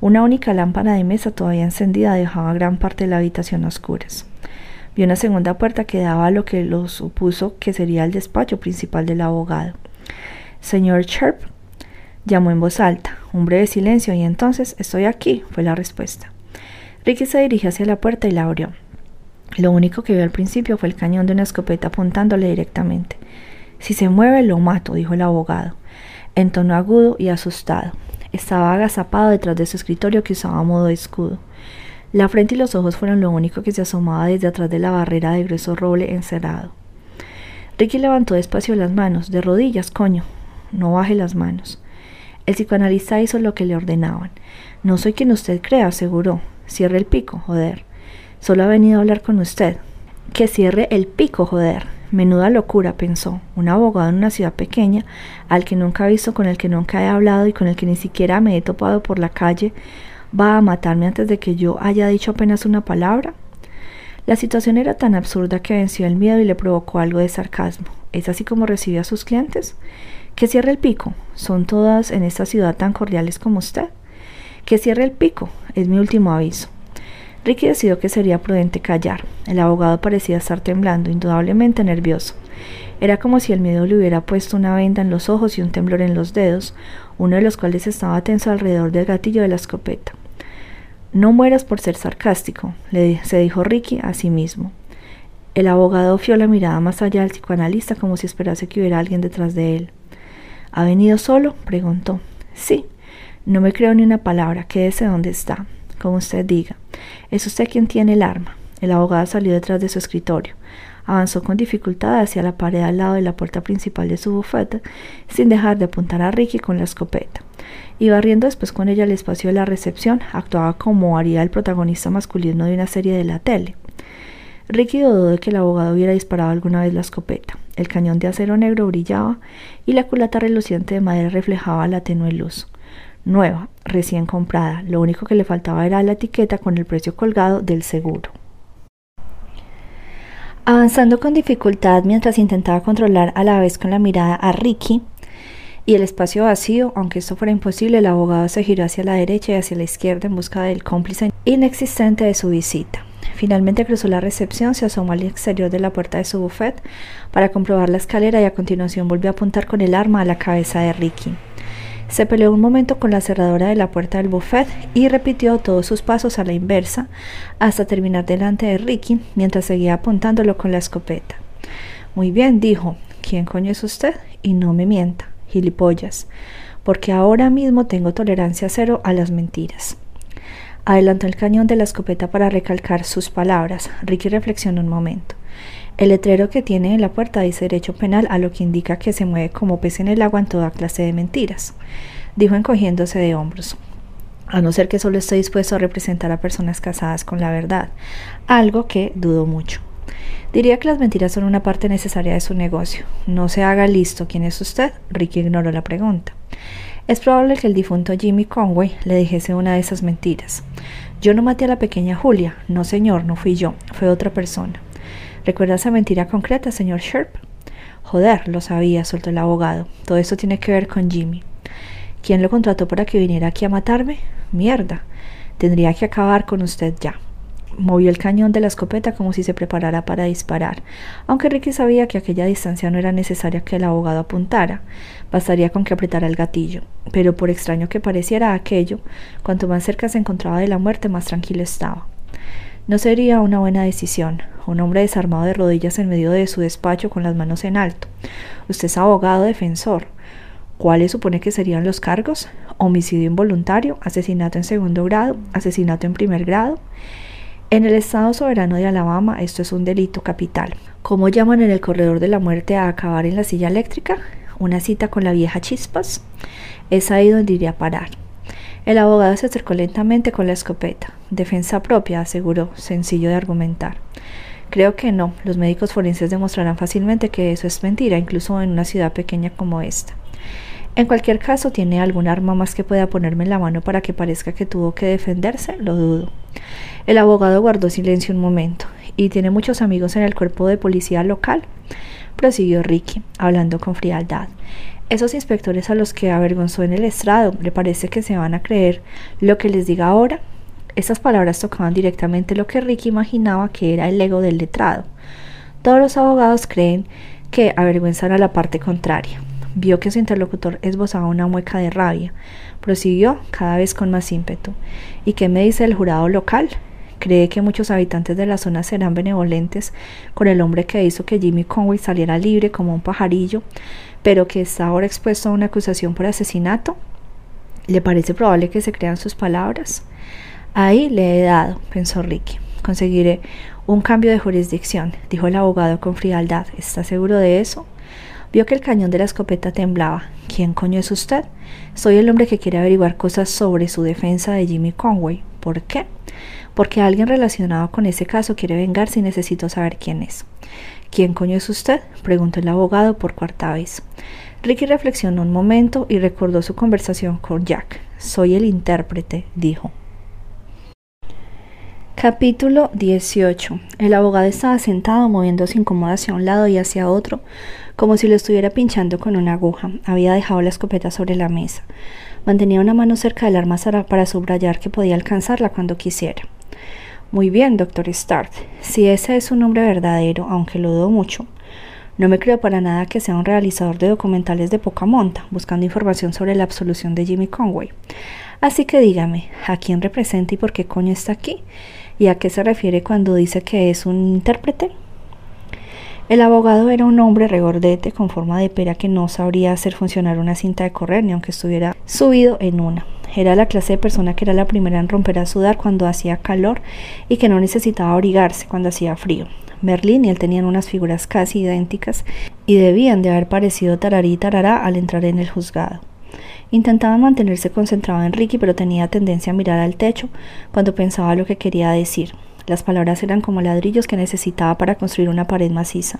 Una única lámpara de mesa todavía encendida dejaba gran parte de la habitación oscuras. Vio una segunda puerta que daba a lo que lo supuso que sería el despacho principal del abogado. Señor Sharp, llamó en voz alta. Un breve silencio y entonces estoy aquí, fue la respuesta. Ricky se dirigió hacia la puerta y la abrió. Lo único que vio al principio fue el cañón de una escopeta apuntándole directamente. Si se mueve, lo mato, dijo el abogado, en tono agudo y asustado. Estaba agazapado detrás de su escritorio que usaba modo de escudo. La frente y los ojos fueron lo único que se asomaba desde atrás de la barrera de grueso roble encerrado. Ricky levantó despacio las manos, de rodillas, coño. No baje las manos. El psicoanalista hizo lo que le ordenaban. No soy quien usted crea, aseguró. Cierre el pico, joder. Solo ha venido a hablar con usted. Que cierre el pico, joder. Menuda locura, pensó. Un abogado en una ciudad pequeña, al que nunca he visto, con el que nunca he hablado y con el que ni siquiera me he topado por la calle, va a matarme antes de que yo haya dicho apenas una palabra. La situación era tan absurda que venció el miedo y le provocó algo de sarcasmo. ¿Es así como recibe a sus clientes? Que cierre el pico. ¿Son todas en esta ciudad tan cordiales como usted? Que cierre el pico. Es mi último aviso. Ricky decidió que sería prudente callar. El abogado parecía estar temblando, indudablemente nervioso. Era como si el miedo le hubiera puesto una venda en los ojos y un temblor en los dedos, uno de los cuales estaba tenso alrededor del gatillo de la escopeta. No mueras por ser sarcástico, se dijo Ricky a sí mismo. El abogado fió la mirada más allá del psicoanalista como si esperase que hubiera alguien detrás de él. ¿Ha venido solo? preguntó. Sí. No me creo ni una palabra. Quédese donde está como usted diga. Es usted quien tiene el arma. El abogado salió detrás de su escritorio. Avanzó con dificultad hacia la pared al lado de la puerta principal de su bufete, sin dejar de apuntar a Ricky con la escopeta. Y barriendo después con ella el espacio de la recepción, actuaba como haría el protagonista masculino de una serie de la tele. Ricky dudó de que el abogado hubiera disparado alguna vez la escopeta. El cañón de acero negro brillaba y la culata reluciente de madera reflejaba la tenue luz nueva, recién comprada. Lo único que le faltaba era la etiqueta con el precio colgado del seguro. Avanzando con dificultad mientras intentaba controlar a la vez con la mirada a Ricky y el espacio vacío, aunque esto fuera imposible, el abogado se giró hacia la derecha y hacia la izquierda en busca del cómplice inexistente de su visita. Finalmente cruzó la recepción, se asomó al exterior de la puerta de su buffet para comprobar la escalera y a continuación volvió a apuntar con el arma a la cabeza de Ricky. Se peleó un momento con la cerradura de la puerta del buffet y repitió todos sus pasos a la inversa hasta terminar delante de Ricky mientras seguía apuntándolo con la escopeta. Muy bien, dijo. ¿Quién coño es usted? Y no me mienta, gilipollas, porque ahora mismo tengo tolerancia cero a las mentiras. Adelantó el cañón de la escopeta para recalcar sus palabras. Ricky reflexionó un momento. El letrero que tiene en la puerta dice derecho penal, a lo que indica que se mueve como pez en el agua en toda clase de mentiras, dijo encogiéndose de hombros. A no ser que solo esté dispuesto a representar a personas casadas con la verdad, algo que dudo mucho. Diría que las mentiras son una parte necesaria de su negocio. No se haga listo. ¿Quién es usted? Ricky ignoró la pregunta. Es probable que el difunto Jimmy Conway le dijese una de esas mentiras. Yo no maté a la pequeña Julia. No, señor, no fui yo. Fue otra persona. ¿Recuerda esa mentira concreta, señor Sharp? Joder, lo sabía, soltó el abogado. Todo esto tiene que ver con Jimmy. ¿Quién lo contrató para que viniera aquí a matarme? Mierda. Tendría que acabar con usted ya. Movió el cañón de la escopeta como si se preparara para disparar, aunque Ricky sabía que aquella distancia no era necesaria que el abogado apuntara, bastaría con que apretara el gatillo. Pero por extraño que pareciera aquello, cuanto más cerca se encontraba de la muerte, más tranquilo estaba. No sería una buena decisión. Un hombre desarmado de rodillas en medio de su despacho con las manos en alto. Usted es abogado defensor. ¿Cuáles supone que serían los cargos? Homicidio involuntario, asesinato en segundo grado, asesinato en primer grado. En el Estado soberano de Alabama esto es un delito capital. ¿Cómo llaman en el corredor de la muerte a acabar en la silla eléctrica? ¿Una cita con la vieja Chispas? Es ahí donde iría a parar. El abogado se acercó lentamente con la escopeta. Defensa propia, aseguró, sencillo de argumentar. Creo que no. Los médicos forenses demostrarán fácilmente que eso es mentira, incluso en una ciudad pequeña como esta. En cualquier caso, ¿tiene algún arma más que pueda ponerme en la mano para que parezca que tuvo que defenderse? Lo dudo. El abogado guardó silencio un momento y tiene muchos amigos en el cuerpo de policía local, prosiguió Ricky, hablando con frialdad. Esos inspectores a los que avergonzó en el estrado, ¿le parece que se van a creer lo que les diga ahora? Estas palabras tocaban directamente lo que Ricky imaginaba que era el ego del letrado. Todos los abogados creen que avergüenzan a la parte contraria. Vio que su interlocutor esbozaba una mueca de rabia. Prosiguió cada vez con más ímpetu. ¿Y qué me dice el jurado local? Cree que muchos habitantes de la zona serán benevolentes con el hombre que hizo que Jimmy Conway saliera libre como un pajarillo, pero que está ahora expuesto a una acusación por asesinato. ¿Le parece probable que se crean sus palabras? Ahí le he dado, pensó Ricky. Conseguiré un cambio de jurisdicción, dijo el abogado con frialdad. ¿Está seguro de eso? Vio que el cañón de la escopeta temblaba. ¿Quién coño es usted? Soy el hombre que quiere averiguar cosas sobre su defensa de Jimmy Conway. ¿Por qué? Porque alguien relacionado con ese caso quiere vengarse y necesito saber quién es. ¿Quién coño es usted? preguntó el abogado por cuarta vez. Ricky reflexionó un momento y recordó su conversación con Jack. Soy el intérprete, dijo. Capítulo 18. El abogado estaba sentado moviéndose incómodo hacia un lado y hacia otro, como si lo estuviera pinchando con una aguja. Había dejado la escopeta sobre la mesa. Mantenía una mano cerca del arma para subrayar que podía alcanzarla cuando quisiera. Muy bien, doctor Start. Si ese es su nombre verdadero, aunque lo dudo mucho. No me creo para nada que sea un realizador de documentales de poca monta, buscando información sobre la absolución de Jimmy Conway. Así que dígame, ¿a quién representa y por qué coño está aquí? ¿Y a qué se refiere cuando dice que es un intérprete? El abogado era un hombre regordete con forma de pera que no sabría hacer funcionar una cinta de correr ni aunque estuviera subido en una. Era la clase de persona que era la primera en romper a sudar cuando hacía calor y que no necesitaba abrigarse cuando hacía frío. Merlín y él tenían unas figuras casi idénticas y debían de haber parecido tararí y tarará al entrar en el juzgado. Intentaba mantenerse concentrado en Ricky, pero tenía tendencia a mirar al techo cuando pensaba lo que quería decir. Las palabras eran como ladrillos que necesitaba para construir una pared maciza.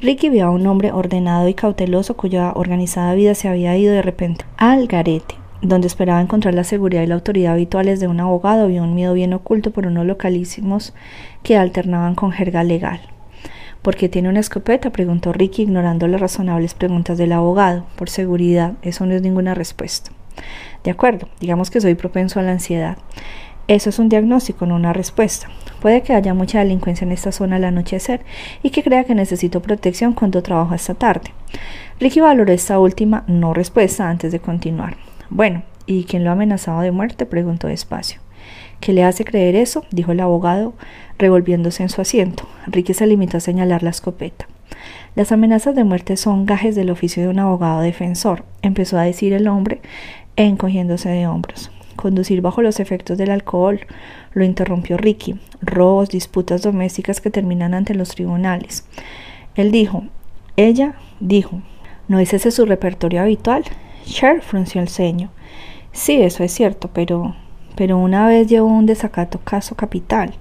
Ricky vio a un hombre ordenado y cauteloso cuya organizada vida se había ido de repente al garete, donde esperaba encontrar la seguridad y la autoridad habituales de un abogado, vio un miedo bien oculto por unos localísimos que alternaban con jerga legal. ¿Por qué tiene una escopeta? preguntó Ricky, ignorando las razonables preguntas del abogado. Por seguridad, eso no es ninguna respuesta. De acuerdo, digamos que soy propenso a la ansiedad. Eso es un diagnóstico, no una respuesta. Puede que haya mucha delincuencia en esta zona al anochecer y que crea que necesito protección cuando trabajo esta tarde. Ricky valoró esta última no respuesta antes de continuar. Bueno, ¿y quién lo ha amenazado de muerte? preguntó despacio. ¿Qué le hace creer eso? dijo el abogado, revolviéndose en su asiento. Ricky se limitó a señalar la escopeta. Las amenazas de muerte son gajes del oficio de un abogado defensor, empezó a decir el hombre, encogiéndose de hombros. Conducir bajo los efectos del alcohol, lo interrumpió Ricky. Robos, disputas domésticas que terminan ante los tribunales. Él dijo, ella dijo, ¿no es ese su repertorio habitual? Cher frunció el ceño. Sí, eso es cierto, pero pero una vez llevó un desacato caso capital,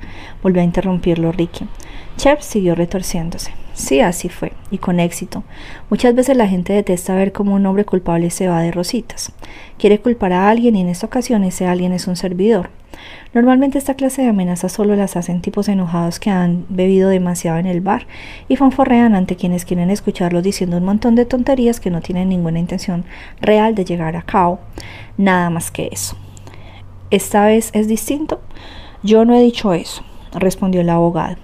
volvió a interrumpirlo Ricky. Chef siguió retorciéndose. Sí, así fue, y con éxito. Muchas veces la gente detesta ver cómo un hombre culpable se va de rositas. Quiere culpar a alguien y en esta ocasión ese alguien es un servidor. Normalmente esta clase de amenazas solo las hacen tipos enojados que han bebido demasiado en el bar y fanforrean ante quienes quieren escucharlos diciendo un montón de tonterías que no tienen ninguna intención real de llegar a cabo. Nada más que eso. ¿Esta vez es distinto? Yo no he dicho eso, respondió el abogado.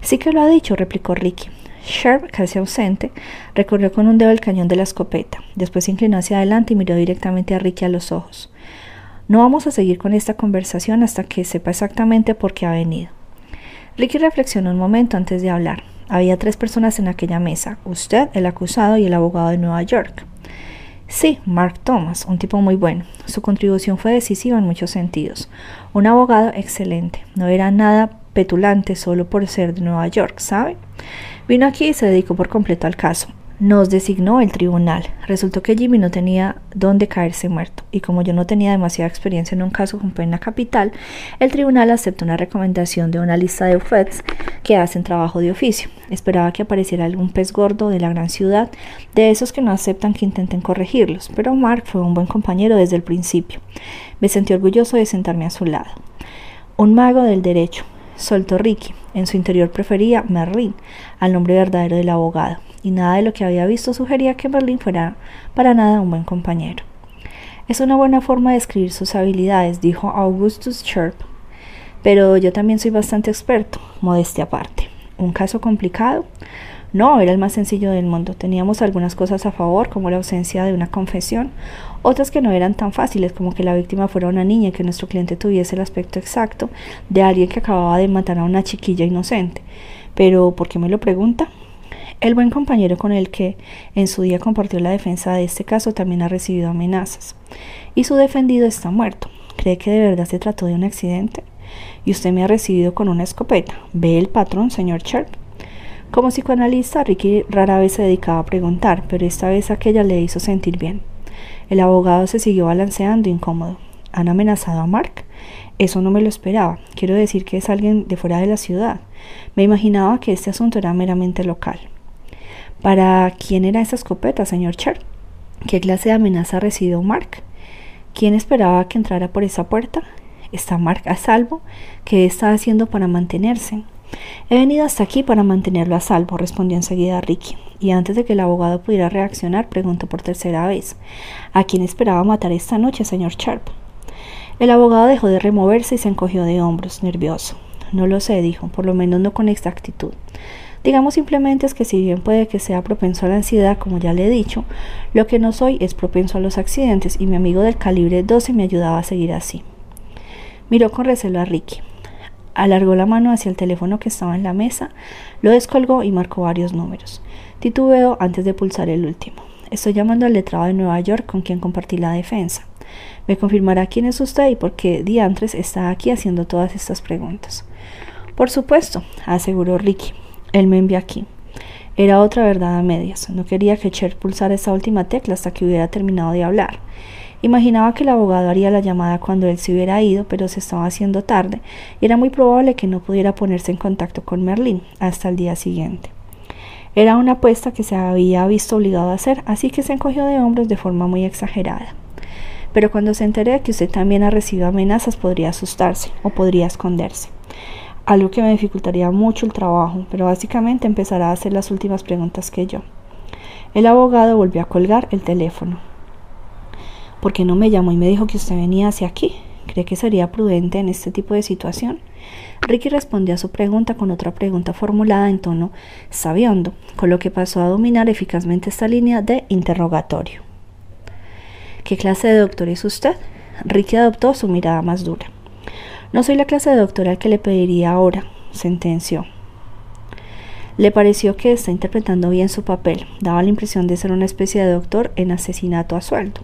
Sí que lo ha dicho, replicó Ricky. Sharp, casi ausente, recorrió con un dedo el cañón de la escopeta. Después se inclinó hacia adelante y miró directamente a Ricky a los ojos. No vamos a seguir con esta conversación hasta que sepa exactamente por qué ha venido. Ricky reflexionó un momento antes de hablar. Había tres personas en aquella mesa, usted, el acusado y el abogado de Nueva York. Sí, Mark Thomas, un tipo muy bueno. Su contribución fue decisiva en muchos sentidos. Un abogado excelente. No era nada petulante solo por ser de Nueva York, ¿sabe? Vino aquí y se dedicó por completo al caso nos designó el tribunal. Resultó que Jimmy no tenía dónde caerse muerto, y como yo no tenía demasiada experiencia en un caso con pena capital, el tribunal aceptó una recomendación de una lista de feds que hacen trabajo de oficio. Esperaba que apareciera algún pez gordo de la gran ciudad, de esos que no aceptan que intenten corregirlos, pero Mark fue un buen compañero desde el principio. Me sentí orgulloso de sentarme a su lado. Un mago del derecho, soltó Ricky. En su interior prefería Merlin al nombre verdadero del abogado, y nada de lo que había visto sugería que Merlin fuera para nada un buen compañero. Es una buena forma de describir sus habilidades, dijo Augustus Sharp. Pero yo también soy bastante experto, modestia aparte. ¿Un caso complicado? No, era el más sencillo del mundo. Teníamos algunas cosas a favor, como la ausencia de una confesión, otras que no eran tan fáciles, como que la víctima fuera una niña y que nuestro cliente tuviese el aspecto exacto de alguien que acababa de matar a una chiquilla inocente. Pero, ¿por qué me lo pregunta? El buen compañero con el que en su día compartió la defensa de este caso también ha recibido amenazas. Y su defendido está muerto. ¿Cree que de verdad se trató de un accidente? Y usted me ha recibido con una escopeta. ¿Ve el patrón, señor Sharp? Como psicoanalista, Ricky rara vez se dedicaba a preguntar, pero esta vez aquella le hizo sentir bien. El abogado se siguió balanceando incómodo. ¿Han amenazado a Mark? Eso no me lo esperaba. Quiero decir que es alguien de fuera de la ciudad. Me imaginaba que este asunto era meramente local. ¿Para quién era esa escopeta, señor Cher? ¿Qué clase de amenaza recibió Mark? ¿Quién esperaba que entrara por esa puerta? ¿Está Mark a salvo? ¿Qué está haciendo para mantenerse? He venido hasta aquí para mantenerlo a salvo, respondió enseguida Ricky, y antes de que el abogado pudiera reaccionar, preguntó por tercera vez ¿A quién esperaba matar esta noche, señor Sharp? El abogado dejó de removerse y se encogió de hombros, nervioso. No lo sé, dijo, por lo menos no con exactitud. Digamos simplemente es que si bien puede que sea propenso a la ansiedad, como ya le he dicho, lo que no soy es propenso a los accidentes y mi amigo del calibre 12 me ayudaba a seguir así. Miró con recelo a Ricky. Alargó la mano hacia el teléfono que estaba en la mesa, lo descolgó y marcó varios números. Titubeó antes de pulsar el último. Estoy llamando al letrado de Nueva York con quien compartí la defensa. Me confirmará quién es usted y por qué Diantres está aquí haciendo todas estas preguntas. Por supuesto, aseguró Ricky. Él me envió aquí. Era otra verdad a medias. No quería que Cher pulsara esa última tecla hasta que hubiera terminado de hablar. Imaginaba que el abogado haría la llamada cuando él se hubiera ido, pero se estaba haciendo tarde y era muy probable que no pudiera ponerse en contacto con Merlín hasta el día siguiente. Era una apuesta que se había visto obligado a hacer, así que se encogió de hombros de forma muy exagerada. Pero cuando se entere de que usted también ha recibido amenazas, podría asustarse o podría esconderse algo que me dificultaría mucho el trabajo, pero básicamente empezará a hacer las últimas preguntas que yo. El abogado volvió a colgar el teléfono. ¿Por qué no me llamó y me dijo que usted venía hacia aquí? ¿Cree que sería prudente en este tipo de situación? Ricky respondió a su pregunta con otra pregunta formulada en tono sabiondo, con lo que pasó a dominar eficazmente esta línea de interrogatorio. ¿Qué clase de doctor es usted? Ricky adoptó su mirada más dura. No soy la clase de doctor al que le pediría ahora, sentenció. Le pareció que está interpretando bien su papel. Daba la impresión de ser una especie de doctor en asesinato a sueldo.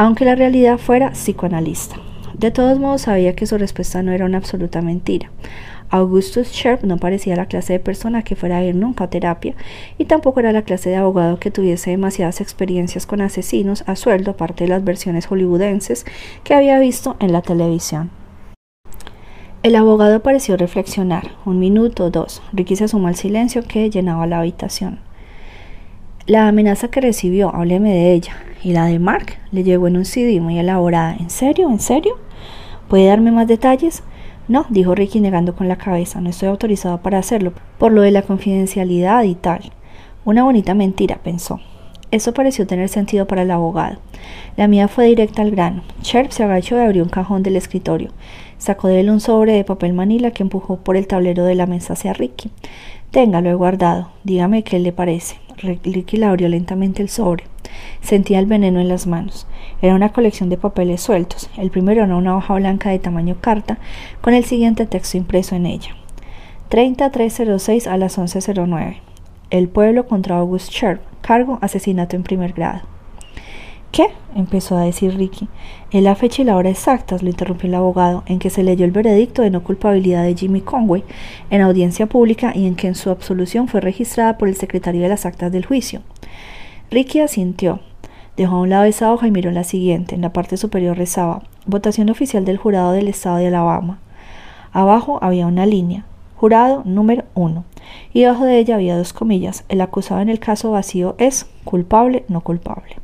Aunque la realidad fuera psicoanalista. De todos modos sabía que su respuesta no era una absoluta mentira. Augustus Sharp no parecía la clase de persona que fuera a ir nunca a terapia y tampoco era la clase de abogado que tuviese demasiadas experiencias con asesinos a sueldo aparte de las versiones hollywoodenses que había visto en la televisión. El abogado pareció reflexionar, un minuto o dos. Ricky se sumó al silencio que llenaba la habitación. La amenaza que recibió, hábleme de ella, y la de Mark le llegó en un CD muy elaborada. ¿En serio? ¿En serio? ¿Puede darme más detalles? No, dijo Ricky negando con la cabeza, no estoy autorizado para hacerlo, por lo de la confidencialidad y tal. Una bonita mentira, pensó. Eso pareció tener sentido para el abogado. La mía fue directa al grano. Sharp se agachó y abrió un cajón del escritorio. Sacó de él un sobre de papel manila que empujó por el tablero de la mesa hacia Ricky. Tenga, lo he guardado. Dígame qué le parece. Ricky abrió lentamente el sobre. Sentía el veneno en las manos. Era una colección de papeles sueltos. El primero era una hoja blanca de tamaño carta, con el siguiente texto impreso en ella. 3306 a las 11.09. El pueblo contra August Sharp. Cargo asesinato en primer grado. ¿Qué? empezó a decir Ricky. En la fecha y la hora exactas, lo interrumpió el abogado, en que se leyó el veredicto de no culpabilidad de Jimmy Conway en audiencia pública y en que en su absolución fue registrada por el secretario de las actas del juicio. Ricky asintió. Dejó a un lado esa hoja y miró la siguiente. En la parte superior rezaba Votación oficial del jurado del Estado de Alabama. Abajo había una línea. Jurado número uno. Y debajo de ella había dos comillas. El acusado en el caso vacío es culpable, no culpable.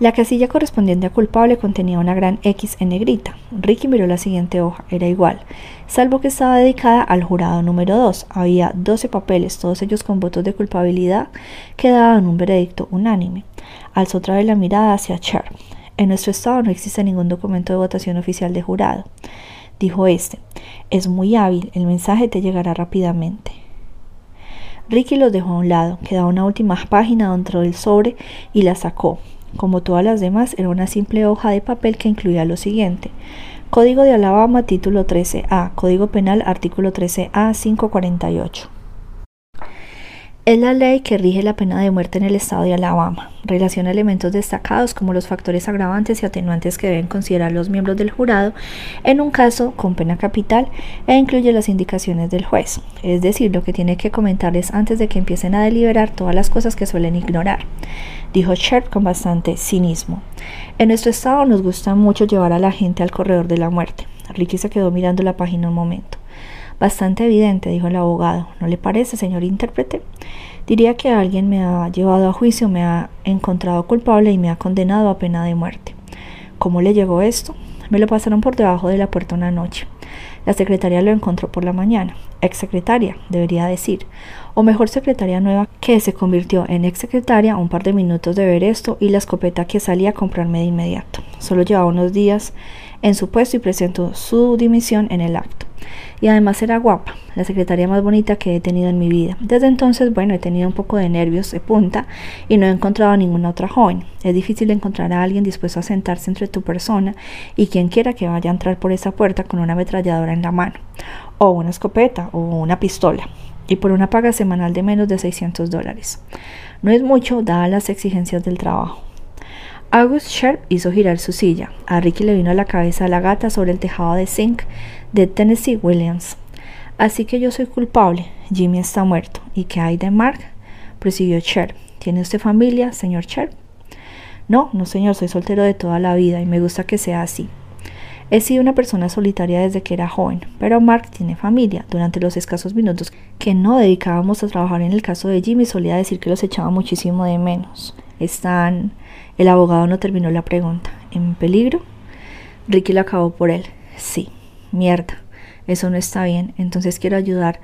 La casilla correspondiente a culpable contenía una gran X en negrita. Ricky miró la siguiente hoja, era igual, salvo que estaba dedicada al jurado número 2. Había 12 papeles, todos ellos con votos de culpabilidad que daban un veredicto unánime. Alzó otra vez la mirada hacia Cher. En nuestro estado no existe ningún documento de votación oficial de jurado. Dijo este, es muy hábil, el mensaje te llegará rápidamente. Ricky los dejó a un lado, quedaba una última página dentro del sobre y la sacó. Como todas las demás, era una simple hoja de papel que incluía lo siguiente. Código de Alabama, título 13A. Código Penal, artículo 13A 548. Es la ley que rige la pena de muerte en el estado de Alabama. Relaciona elementos destacados como los factores agravantes y atenuantes que deben considerar los miembros del jurado en un caso con pena capital e incluye las indicaciones del juez, es decir, lo que tiene que comentarles antes de que empiecen a deliberar todas las cosas que suelen ignorar, dijo Sharp con bastante cinismo. En nuestro estado nos gusta mucho llevar a la gente al corredor de la muerte. Ricky se quedó mirando la página un momento. Bastante evidente, dijo el abogado. ¿No le parece, señor intérprete? Diría que alguien me ha llevado a juicio, me ha encontrado culpable y me ha condenado a pena de muerte. ¿Cómo le llegó esto? Me lo pasaron por debajo de la puerta una noche. La secretaria lo encontró por la mañana. Ex secretaria, debería decir. O mejor secretaria nueva que se convirtió en ex secretaria un par de minutos de ver esto y la escopeta que salía a comprarme de inmediato. Solo llevaba unos días en su puesto y presentó su dimisión en el acto y además era guapa, la secretaria más bonita que he tenido en mi vida. Desde entonces, bueno, he tenido un poco de nervios de punta y no he encontrado a ninguna otra joven. Es difícil encontrar a alguien dispuesto a sentarse entre tu persona y quien quiera que vaya a entrar por esa puerta con una ametralladora en la mano, o una escopeta, o una pistola, y por una paga semanal de menos de 600 dólares. No es mucho dadas las exigencias del trabajo. August Sharp hizo girar su silla. A Ricky le vino a la cabeza la gata sobre el tejado de zinc de Tennessee Williams. Así que yo soy culpable. Jimmy está muerto. ¿Y qué hay de Mark? prosiguió Cher. ¿Tiene usted familia, señor Cher? No, no, señor, soy soltero de toda la vida y me gusta que sea así. He sido una persona solitaria desde que era joven, pero Mark tiene familia. Durante los escasos minutos que no dedicábamos a trabajar en el caso de Jimmy, solía decir que los echaba muchísimo de menos. Están. El abogado no terminó la pregunta. ¿En peligro? Ricky lo acabó por él. Sí. Mierda. Eso no está bien. Entonces quiero ayudar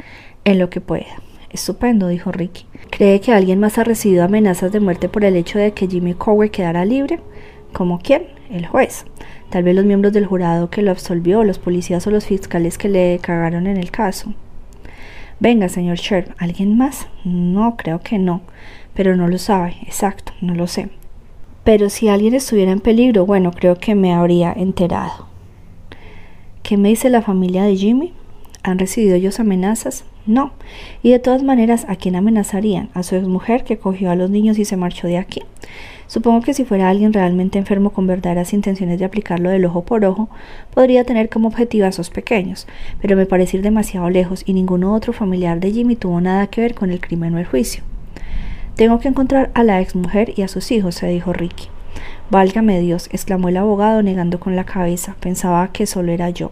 en lo que pueda. Estupendo, dijo Ricky. ¿Cree que alguien más ha recibido amenazas de muerte por el hecho de que Jimmy Cower quedara libre? ¿Como quién? El juez. Tal vez los miembros del jurado que lo absolvió, los policías o los fiscales que le cagaron en el caso. Venga, señor Sherp, ¿alguien más? No, creo que no. Pero no lo sabe. Exacto, no lo sé. Pero si alguien estuviera en peligro, bueno, creo que me habría enterado. ¿Qué me dice la familia de Jimmy? ¿Han recibido ellos amenazas? No. Y de todas maneras, ¿a quién amenazarían? ¿A su exmujer que cogió a los niños y se marchó de aquí? Supongo que si fuera alguien realmente enfermo con verdaderas intenciones de aplicarlo del ojo por ojo, podría tener como objetivo a esos pequeños, pero me parece ir demasiado lejos y ninguno otro familiar de Jimmy tuvo nada que ver con el crimen o el juicio. Tengo que encontrar a la exmujer y a sus hijos, se dijo Ricky. Válgame Dios, exclamó el abogado negando con la cabeza. Pensaba que solo era yo.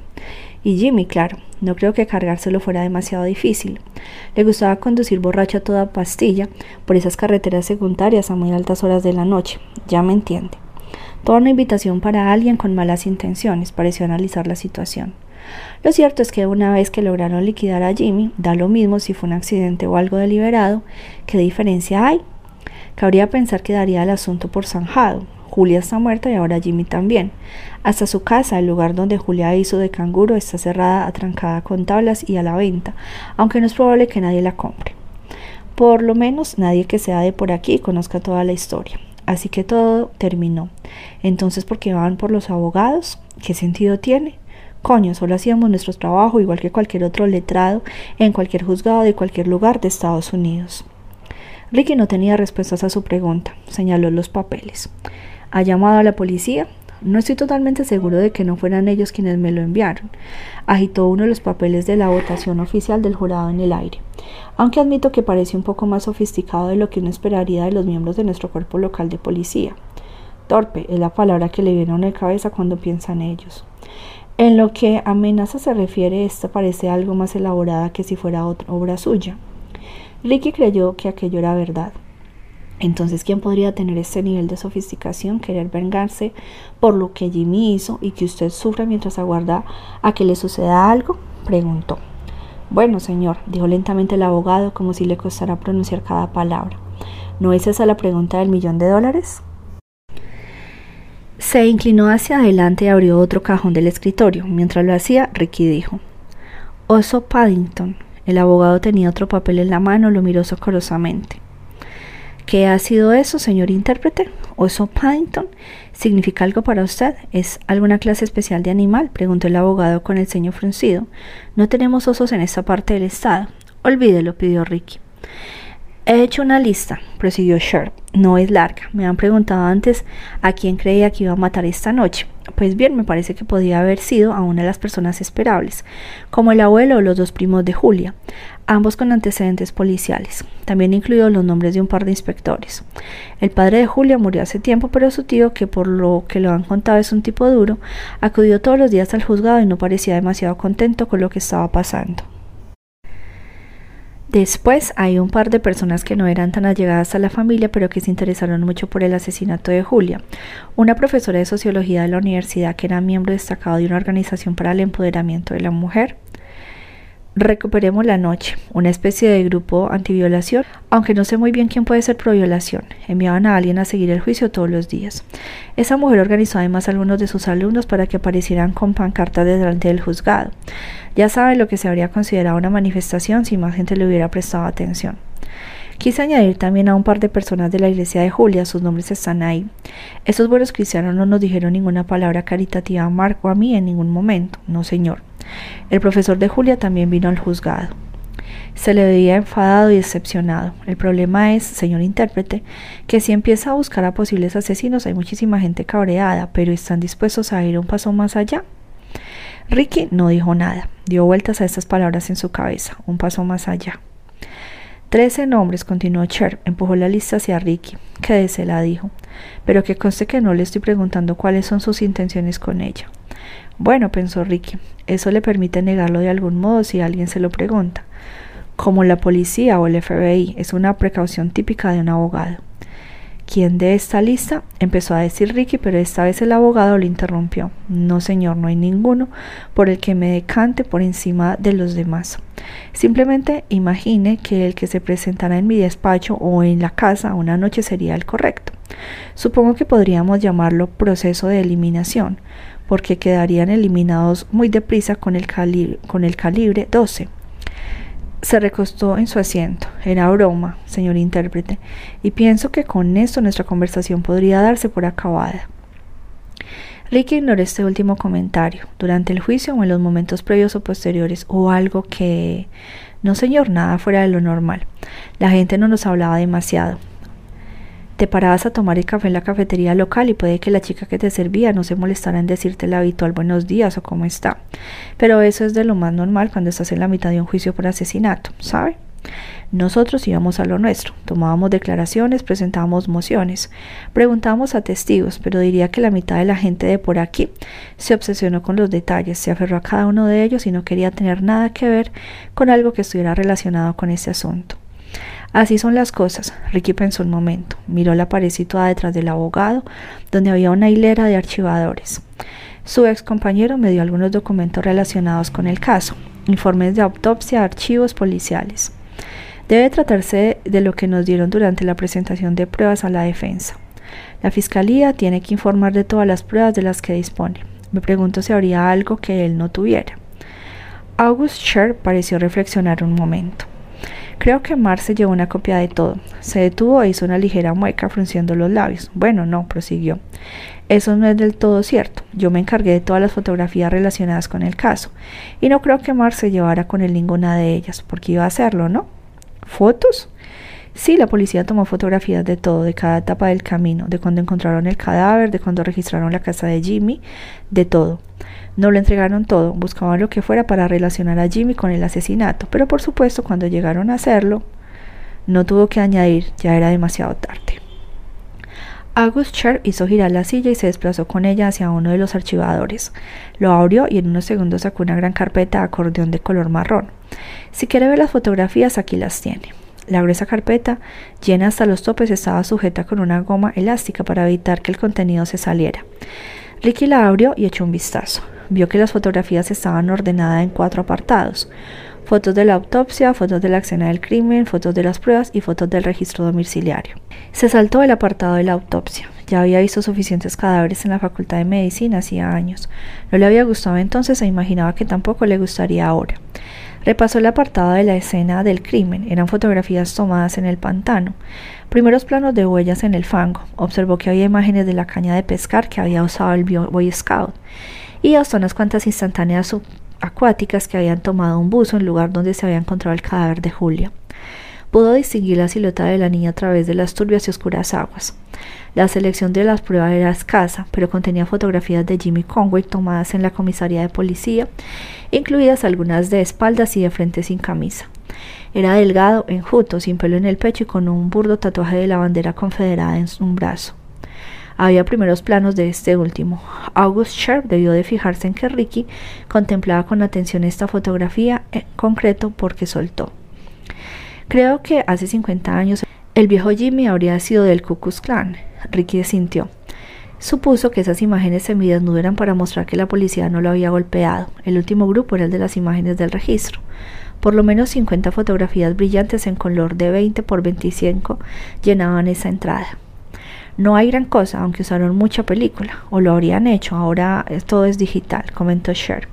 Y Jimmy, claro, no creo que cargárselo fuera demasiado difícil. Le gustaba conducir borracho a toda pastilla por esas carreteras secundarias a muy altas horas de la noche. Ya me entiende. Toda una invitación para alguien con malas intenciones, pareció analizar la situación. Lo cierto es que una vez que lograron liquidar a Jimmy, da lo mismo si fue un accidente o algo deliberado, ¿qué diferencia hay? Cabría pensar que daría el asunto por zanjado. Julia está muerta y ahora Jimmy también. Hasta su casa, el lugar donde Julia hizo de canguro, está cerrada, atrancada con tablas y a la venta, aunque no es probable que nadie la compre. Por lo menos nadie que sea de por aquí conozca toda la historia. Así que todo terminó. Entonces, ¿por qué van por los abogados? ¿Qué sentido tiene? Coño, solo hacíamos nuestro trabajo igual que cualquier otro letrado en cualquier juzgado de cualquier lugar de Estados Unidos. Ricky no tenía respuestas a su pregunta, señaló los papeles. ¿Ha llamado a la policía? No estoy totalmente seguro de que no fueran ellos quienes me lo enviaron. Agitó uno de los papeles de la votación oficial del jurado en el aire, aunque admito que parece un poco más sofisticado de lo que uno esperaría de los miembros de nuestro cuerpo local de policía. Torpe es la palabra que le viene a una cabeza cuando piensa en ellos. En lo que amenaza se refiere, esta parece algo más elaborada que si fuera otra obra suya. Ricky creyó que aquello era verdad. Entonces, ¿quién podría tener este nivel de sofisticación, querer vengarse por lo que Jimmy hizo y que usted sufra mientras aguarda a que le suceda algo? preguntó. Bueno, señor, dijo lentamente el abogado, como si le costara pronunciar cada palabra. ¿No es esa la pregunta del millón de dólares? Se inclinó hacia adelante y abrió otro cajón del escritorio. Mientras lo hacía, Ricky dijo: Oso Paddington. El abogado tenía otro papel en la mano, lo miró socorrosamente. ¿Qué ha sido eso, señor intérprete? ¿Oso Paddington? ¿Significa algo para usted? ¿Es alguna clase especial de animal? preguntó el abogado con el ceño fruncido. No tenemos osos en esta parte del estado. Olvídelo, pidió Ricky. He hecho una lista, prosiguió Sharp. No es larga. Me han preguntado antes a quién creía que iba a matar esta noche. Pues bien, me parece que podía haber sido a una de las personas esperables, como el abuelo o los dos primos de Julia, ambos con antecedentes policiales. También incluido los nombres de un par de inspectores. El padre de Julia murió hace tiempo, pero su tío, que por lo que lo han contado es un tipo duro, acudió todos los días al juzgado y no parecía demasiado contento con lo que estaba pasando. Después hay un par de personas que no eran tan allegadas a la familia, pero que se interesaron mucho por el asesinato de Julia. Una profesora de sociología de la universidad que era miembro destacado de una organización para el empoderamiento de la mujer. Recuperemos la noche, una especie de grupo antiviolación, aunque no sé muy bien quién puede ser pro violación. Enviaban a alguien a seguir el juicio todos los días. Esa mujer organizó además a algunos de sus alumnos para que aparecieran con pancartas delante del juzgado. Ya saben lo que se habría considerado una manifestación si más gente le hubiera prestado atención. Quise añadir también a un par de personas de la iglesia de Julia, sus nombres están ahí. Esos buenos cristianos no nos dijeron ninguna palabra caritativa a Mark o a mí en ningún momento, no señor. El profesor de Julia también vino al juzgado. Se le veía enfadado y decepcionado. El problema es, señor intérprete, que si empieza a buscar a posibles asesinos hay muchísima gente cabreada, pero están dispuestos a ir un paso más allá. Ricky no dijo nada, dio vueltas a estas palabras en su cabeza, un paso más allá. Trece nombres, continuó Cher, empujó la lista hacia Ricky. Quédese, la dijo. Pero que conste que no le estoy preguntando cuáles son sus intenciones con ella. Bueno, pensó Ricky, eso le permite negarlo de algún modo si alguien se lo pregunta. Como la policía o el FBI, es una precaución típica de un abogado. ¿Quién de esta lista? empezó a decir Ricky, pero esta vez el abogado lo interrumpió. No, señor, no hay ninguno por el que me decante por encima de los demás. Simplemente imagine que el que se presentara en mi despacho o en la casa una noche sería el correcto. Supongo que podríamos llamarlo proceso de eliminación porque quedarían eliminados muy deprisa con el, calibre, con el calibre 12. Se recostó en su asiento. Era broma, señor intérprete, y pienso que con esto nuestra conversación podría darse por acabada. Ricky ignoró este último comentario. Durante el juicio o en los momentos previos o posteriores o algo que... No, señor, nada fuera de lo normal. La gente no nos hablaba demasiado. Te parabas a tomar el café en la cafetería local y puede que la chica que te servía no se molestara en decirte el habitual buenos días o cómo está. Pero eso es de lo más normal cuando estás en la mitad de un juicio por asesinato, ¿sabe? Nosotros íbamos a lo nuestro, tomábamos declaraciones, presentábamos mociones, preguntábamos a testigos, pero diría que la mitad de la gente de por aquí se obsesionó con los detalles, se aferró a cada uno de ellos y no quería tener nada que ver con algo que estuviera relacionado con ese asunto. Así son las cosas. Ricky pensó un momento. Miró la pared situada detrás del abogado, donde había una hilera de archivadores. Su ex compañero me dio algunos documentos relacionados con el caso, informes de autopsia, archivos policiales. Debe tratarse de lo que nos dieron durante la presentación de pruebas a la defensa. La fiscalía tiene que informar de todas las pruebas de las que dispone. Me pregunto si habría algo que él no tuviera. August Sher pareció reflexionar un momento. Creo que Marce llevó una copia de todo. Se detuvo e hizo una ligera mueca frunciendo los labios. Bueno, no, prosiguió. Eso no es del todo cierto. Yo me encargué de todas las fotografías relacionadas con el caso. Y no creo que Marce llevara con él ninguna de ellas, porque iba a hacerlo, ¿no? ¿Fotos? Sí, la policía tomó fotografías de todo, de cada etapa del camino, de cuando encontraron el cadáver, de cuando registraron la casa de Jimmy, de todo. No le entregaron todo, buscaban lo que fuera para relacionar a Jimmy con el asesinato, pero por supuesto cuando llegaron a hacerlo, no tuvo que añadir, ya era demasiado tarde. August Cher hizo girar la silla y se desplazó con ella hacia uno de los archivadores. Lo abrió y en unos segundos sacó una gran carpeta de acordeón de color marrón. Si quiere ver las fotografías, aquí las tiene. La gruesa carpeta, llena hasta los topes, estaba sujeta con una goma elástica para evitar que el contenido se saliera. Ricky la abrió y echó un vistazo. Vio que las fotografías estaban ordenadas en cuatro apartados. Fotos de la autopsia, fotos de la escena del crimen, fotos de las pruebas y fotos del registro domiciliario. Se saltó el apartado de la autopsia. Ya había visto suficientes cadáveres en la Facultad de Medicina hacía años. No le había gustado entonces e imaginaba que tampoco le gustaría ahora. Repasó el apartado de la escena del crimen. Eran fotografías tomadas en el pantano. Primeros planos de huellas en el fango. Observó que había imágenes de la caña de pescar que había usado el Boy Scout. Y hasta unas cuantas instantáneas acuáticas que habían tomado un buzo en lugar donde se había encontrado el cadáver de Julia. Pudo distinguir la silueta de la niña a través de las turbias y oscuras aguas. La selección de las pruebas era escasa, pero contenía fotografías de Jimmy Conway tomadas en la comisaría de policía, incluidas algunas de espaldas y de frente sin camisa. Era delgado, enjuto, sin pelo en el pecho y con un burdo tatuaje de la bandera confederada en un brazo. Había primeros planos de este último. August Sharp debió de fijarse en que Ricky contemplaba con atención esta fotografía en concreto porque soltó. Creo que hace 50 años el viejo Jimmy habría sido del Ku Klux Klan. Ricky sintió. Supuso que esas imágenes semidesnudas eran para mostrar que la policía no lo había golpeado. El último grupo era el de las imágenes del registro. Por lo menos 50 fotografías brillantes en color de 20 por 25 llenaban esa entrada. No hay gran cosa, aunque usaron mucha película, o lo habrían hecho, ahora todo es digital, comentó Cher.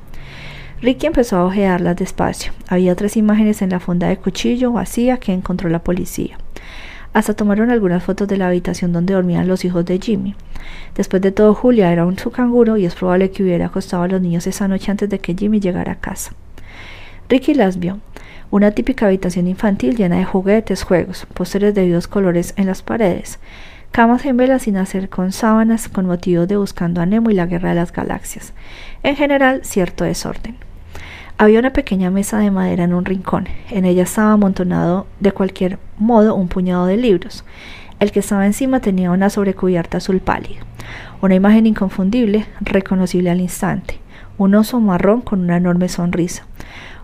Ricky empezó a ojearlas despacio. Había tres imágenes en la funda de cuchillo vacía que encontró la policía. Hasta tomaron algunas fotos de la habitación donde dormían los hijos de Jimmy. Después de todo, Julia era un su canguro y es probable que hubiera acostado a los niños esa noche antes de que Jimmy llegara a casa. Ricky las vio. Una típica habitación infantil llena de juguetes, juegos, pósteres de vivos colores en las paredes, camas en vela sin hacer con sábanas con motivo de Buscando a Nemo y la Guerra de las Galaxias. En general, cierto desorden. Había una pequeña mesa de madera en un rincón. En ella estaba amontonado de cualquier modo un puñado de libros. El que estaba encima tenía una sobrecubierta azul pálido. Una imagen inconfundible, reconocible al instante. Un oso marrón con una enorme sonrisa.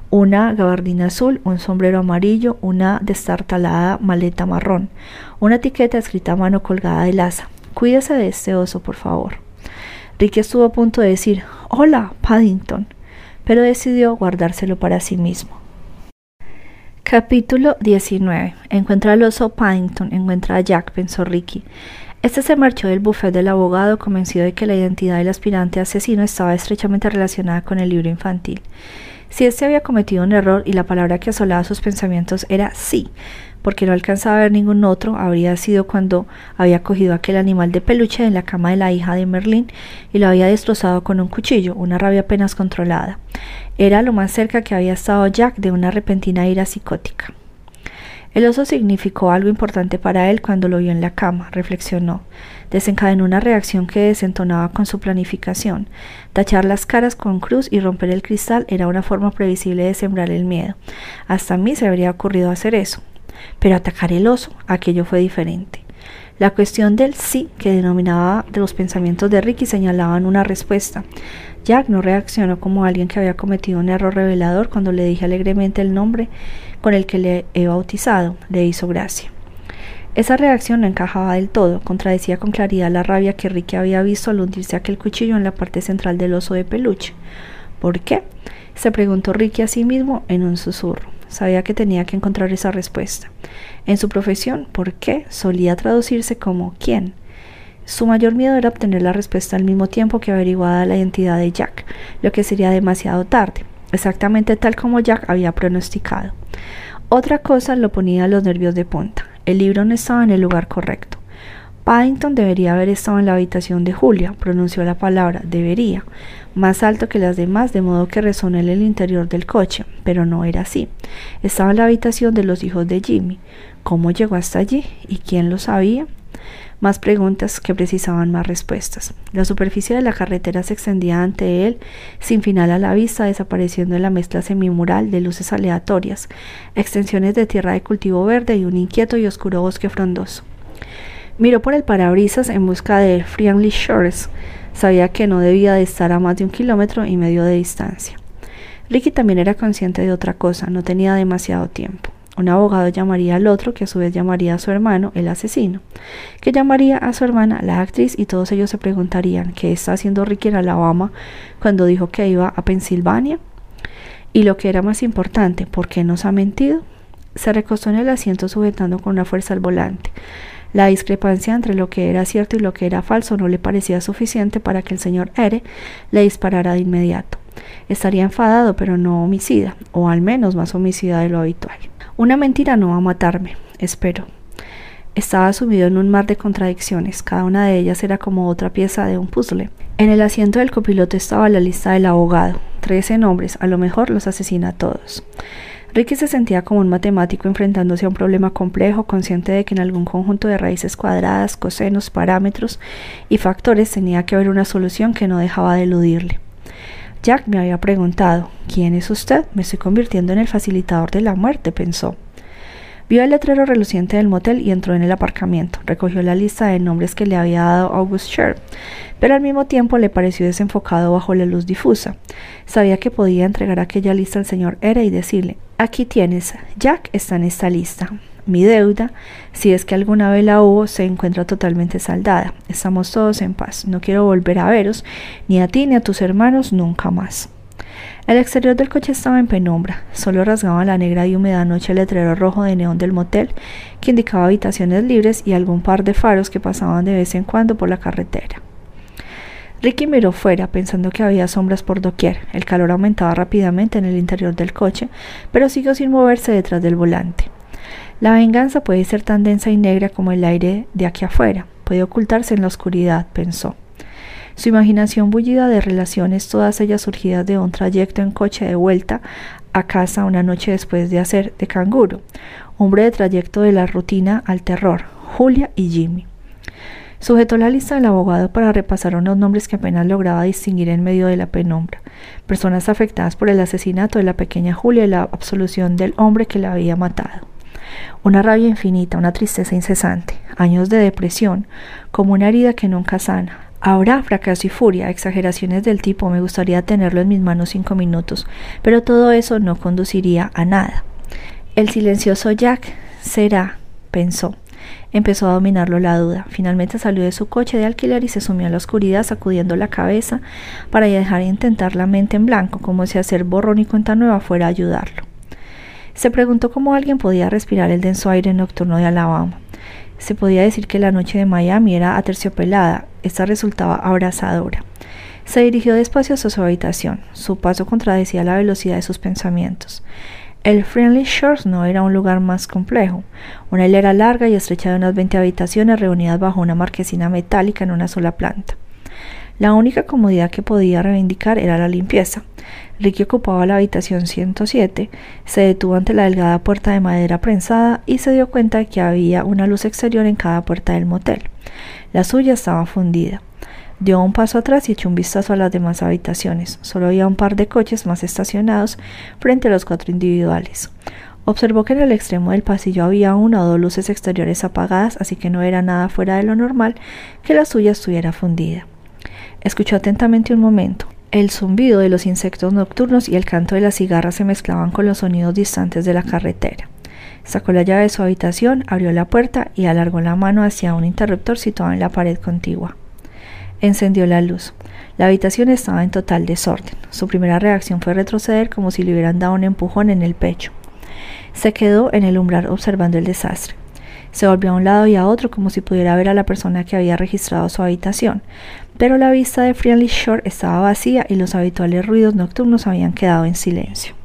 Una gabardina azul, un sombrero amarillo, una destartalada maleta marrón. Una etiqueta escrita a mano colgada del asa. Cuídese de este oso, por favor. Ricky estuvo a punto de decir, Hola, Paddington pero decidió guardárselo para sí mismo. Capítulo 19. Encuentra al oso Paddington, encuentra a Jack, pensó Ricky. Este se marchó del bufete del abogado convencido de que la identidad del aspirante asesino estaba estrechamente relacionada con el libro infantil. Si éste había cometido un error y la palabra que asolaba sus pensamientos era sí, porque no alcanzaba a ver ningún otro, habría sido cuando había cogido aquel animal de peluche en la cama de la hija de Merlín y lo había destrozado con un cuchillo, una rabia apenas controlada. Era lo más cerca que había estado Jack de una repentina ira psicótica. El oso significó algo importante para él cuando lo vio en la cama, reflexionó. Desencadenó una reacción que desentonaba con su planificación. Tachar las caras con cruz y romper el cristal era una forma previsible de sembrar el miedo. Hasta a mí se habría ocurrido hacer eso. Pero atacar el oso, aquello fue diferente. La cuestión del sí que denominaba de los pensamientos de Ricky señalaban una respuesta. Jack no reaccionó como alguien que había cometido un error revelador cuando le dije alegremente el nombre con el que le he bautizado. Le hizo gracia. Esa reacción no encajaba del todo, contradecía con claridad la rabia que Ricky había visto al hundirse aquel cuchillo en la parte central del oso de peluche. ¿Por qué? se preguntó Ricky a sí mismo en un susurro. Sabía que tenía que encontrar esa respuesta. En su profesión, ¿por qué? solía traducirse como ¿quién? Su mayor miedo era obtener la respuesta al mismo tiempo que averiguada la identidad de Jack, lo que sería demasiado tarde, exactamente tal como Jack había pronosticado. Otra cosa lo ponía a los nervios de punta. El libro no estaba en el lugar correcto. Paddington debería haber estado en la habitación de Julia, pronunció la palabra debería, más alto que las demás, de modo que resonó en el interior del coche, pero no era así. Estaba en la habitación de los hijos de Jimmy. ¿Cómo llegó hasta allí? ¿Y quién lo sabía? Más preguntas que precisaban más respuestas. La superficie de la carretera se extendía ante él sin final a la vista, desapareciendo en la mezcla semimural de luces aleatorias, extensiones de tierra de cultivo verde y un inquieto y oscuro bosque frondoso. Miró por el parabrisas en busca de Friendly Shores. Sabía que no debía de estar a más de un kilómetro y medio de distancia. Ricky también era consciente de otra cosa, no tenía demasiado tiempo. Un abogado llamaría al otro, que a su vez llamaría a su hermano, el asesino, que llamaría a su hermana, la actriz, y todos ellos se preguntarían qué está haciendo Ricky en Alabama cuando dijo que iba a Pensilvania. Y lo que era más importante, ¿por qué nos ha mentido? Se recostó en el asiento sujetando con una fuerza al volante. La discrepancia entre lo que era cierto y lo que era falso no le parecía suficiente para que el señor R le disparara de inmediato. Estaría enfadado, pero no homicida, o al menos más homicida de lo habitual. Una mentira no va a matarme, espero. Estaba sumido en un mar de contradicciones, cada una de ellas era como otra pieza de un puzzle. En el asiento del copiloto estaba la lista del abogado, trece nombres, a lo mejor los asesina a todos. Ricky se sentía como un matemático enfrentándose a un problema complejo, consciente de que en algún conjunto de raíces cuadradas, cosenos, parámetros y factores tenía que haber una solución que no dejaba de eludirle. Jack me había preguntado ¿Quién es usted? Me estoy convirtiendo en el facilitador de la muerte, pensó. Vio el letrero reluciente del motel y entró en el aparcamiento. Recogió la lista de nombres que le había dado August Sher, pero al mismo tiempo le pareció desenfocado bajo la luz difusa. Sabía que podía entregar aquella lista al señor Era y decirle, aquí tienes, Jack está en esta lista. Mi deuda, si es que alguna vez la hubo, se encuentra totalmente saldada. Estamos todos en paz. No quiero volver a veros, ni a ti ni a tus hermanos, nunca más. El exterior del coche estaba en penumbra, solo rasgaba la negra y húmeda noche el letrero rojo de neón del motel, que indicaba habitaciones libres y algún par de faros que pasaban de vez en cuando por la carretera. Ricky miró fuera, pensando que había sombras por doquier. El calor aumentaba rápidamente en el interior del coche, pero siguió sin moverse detrás del volante. La venganza puede ser tan densa y negra como el aire de aquí afuera, puede ocultarse en la oscuridad, pensó. Su imaginación bullida de relaciones, todas ellas surgidas de un trayecto en coche de vuelta a casa una noche después de hacer de canguro, hombre de trayecto de la rutina al terror, Julia y Jimmy. Sujetó la lista del abogado para repasar unos nombres que apenas lograba distinguir en medio de la penumbra, personas afectadas por el asesinato de la pequeña Julia y la absolución del hombre que la había matado. Una rabia infinita, una tristeza incesante, años de depresión, como una herida que nunca sana, Ahora, fracaso y furia, exageraciones del tipo me gustaría tenerlo en mis manos cinco minutos, pero todo eso no conduciría a nada. El silencioso Jack será, pensó. Empezó a dominarlo la duda. Finalmente salió de su coche de alquiler y se sumió a la oscuridad sacudiendo la cabeza para dejar de intentar la mente en blanco, como si hacer borrón y cuenta nueva fuera a ayudarlo. Se preguntó cómo alguien podía respirar el denso aire nocturno de Alabama. Se podía decir que la noche de Miami era aterciopelada, esta resultaba abrazadora. Se dirigió despacio hacia su habitación. Su paso contradecía la velocidad de sus pensamientos. El Friendly Shores no era un lugar más complejo. Una hilera larga y estrecha de unas 20 habitaciones reunidas bajo una marquesina metálica en una sola planta. La única comodidad que podía reivindicar era la limpieza. Ricky ocupaba la habitación 107, se detuvo ante la delgada puerta de madera prensada y se dio cuenta de que había una luz exterior en cada puerta del motel. La suya estaba fundida. Dio un paso atrás y echó un vistazo a las demás habitaciones. Solo había un par de coches más estacionados frente a los cuatro individuales. Observó que en el extremo del pasillo había una o dos luces exteriores apagadas, así que no era nada fuera de lo normal que la suya estuviera fundida. Escuchó atentamente un momento. El zumbido de los insectos nocturnos y el canto de las cigarras se mezclaban con los sonidos distantes de la carretera. Sacó la llave de su habitación, abrió la puerta y alargó la mano hacia un interruptor situado en la pared contigua. Encendió la luz. La habitación estaba en total desorden. Su primera reacción fue retroceder como si le hubieran dado un empujón en el pecho. Se quedó en el umbral observando el desastre. Se volvió a un lado y a otro como si pudiera ver a la persona que había registrado su habitación, pero la vista de Friendly Shore estaba vacía y los habituales ruidos nocturnos habían quedado en silencio.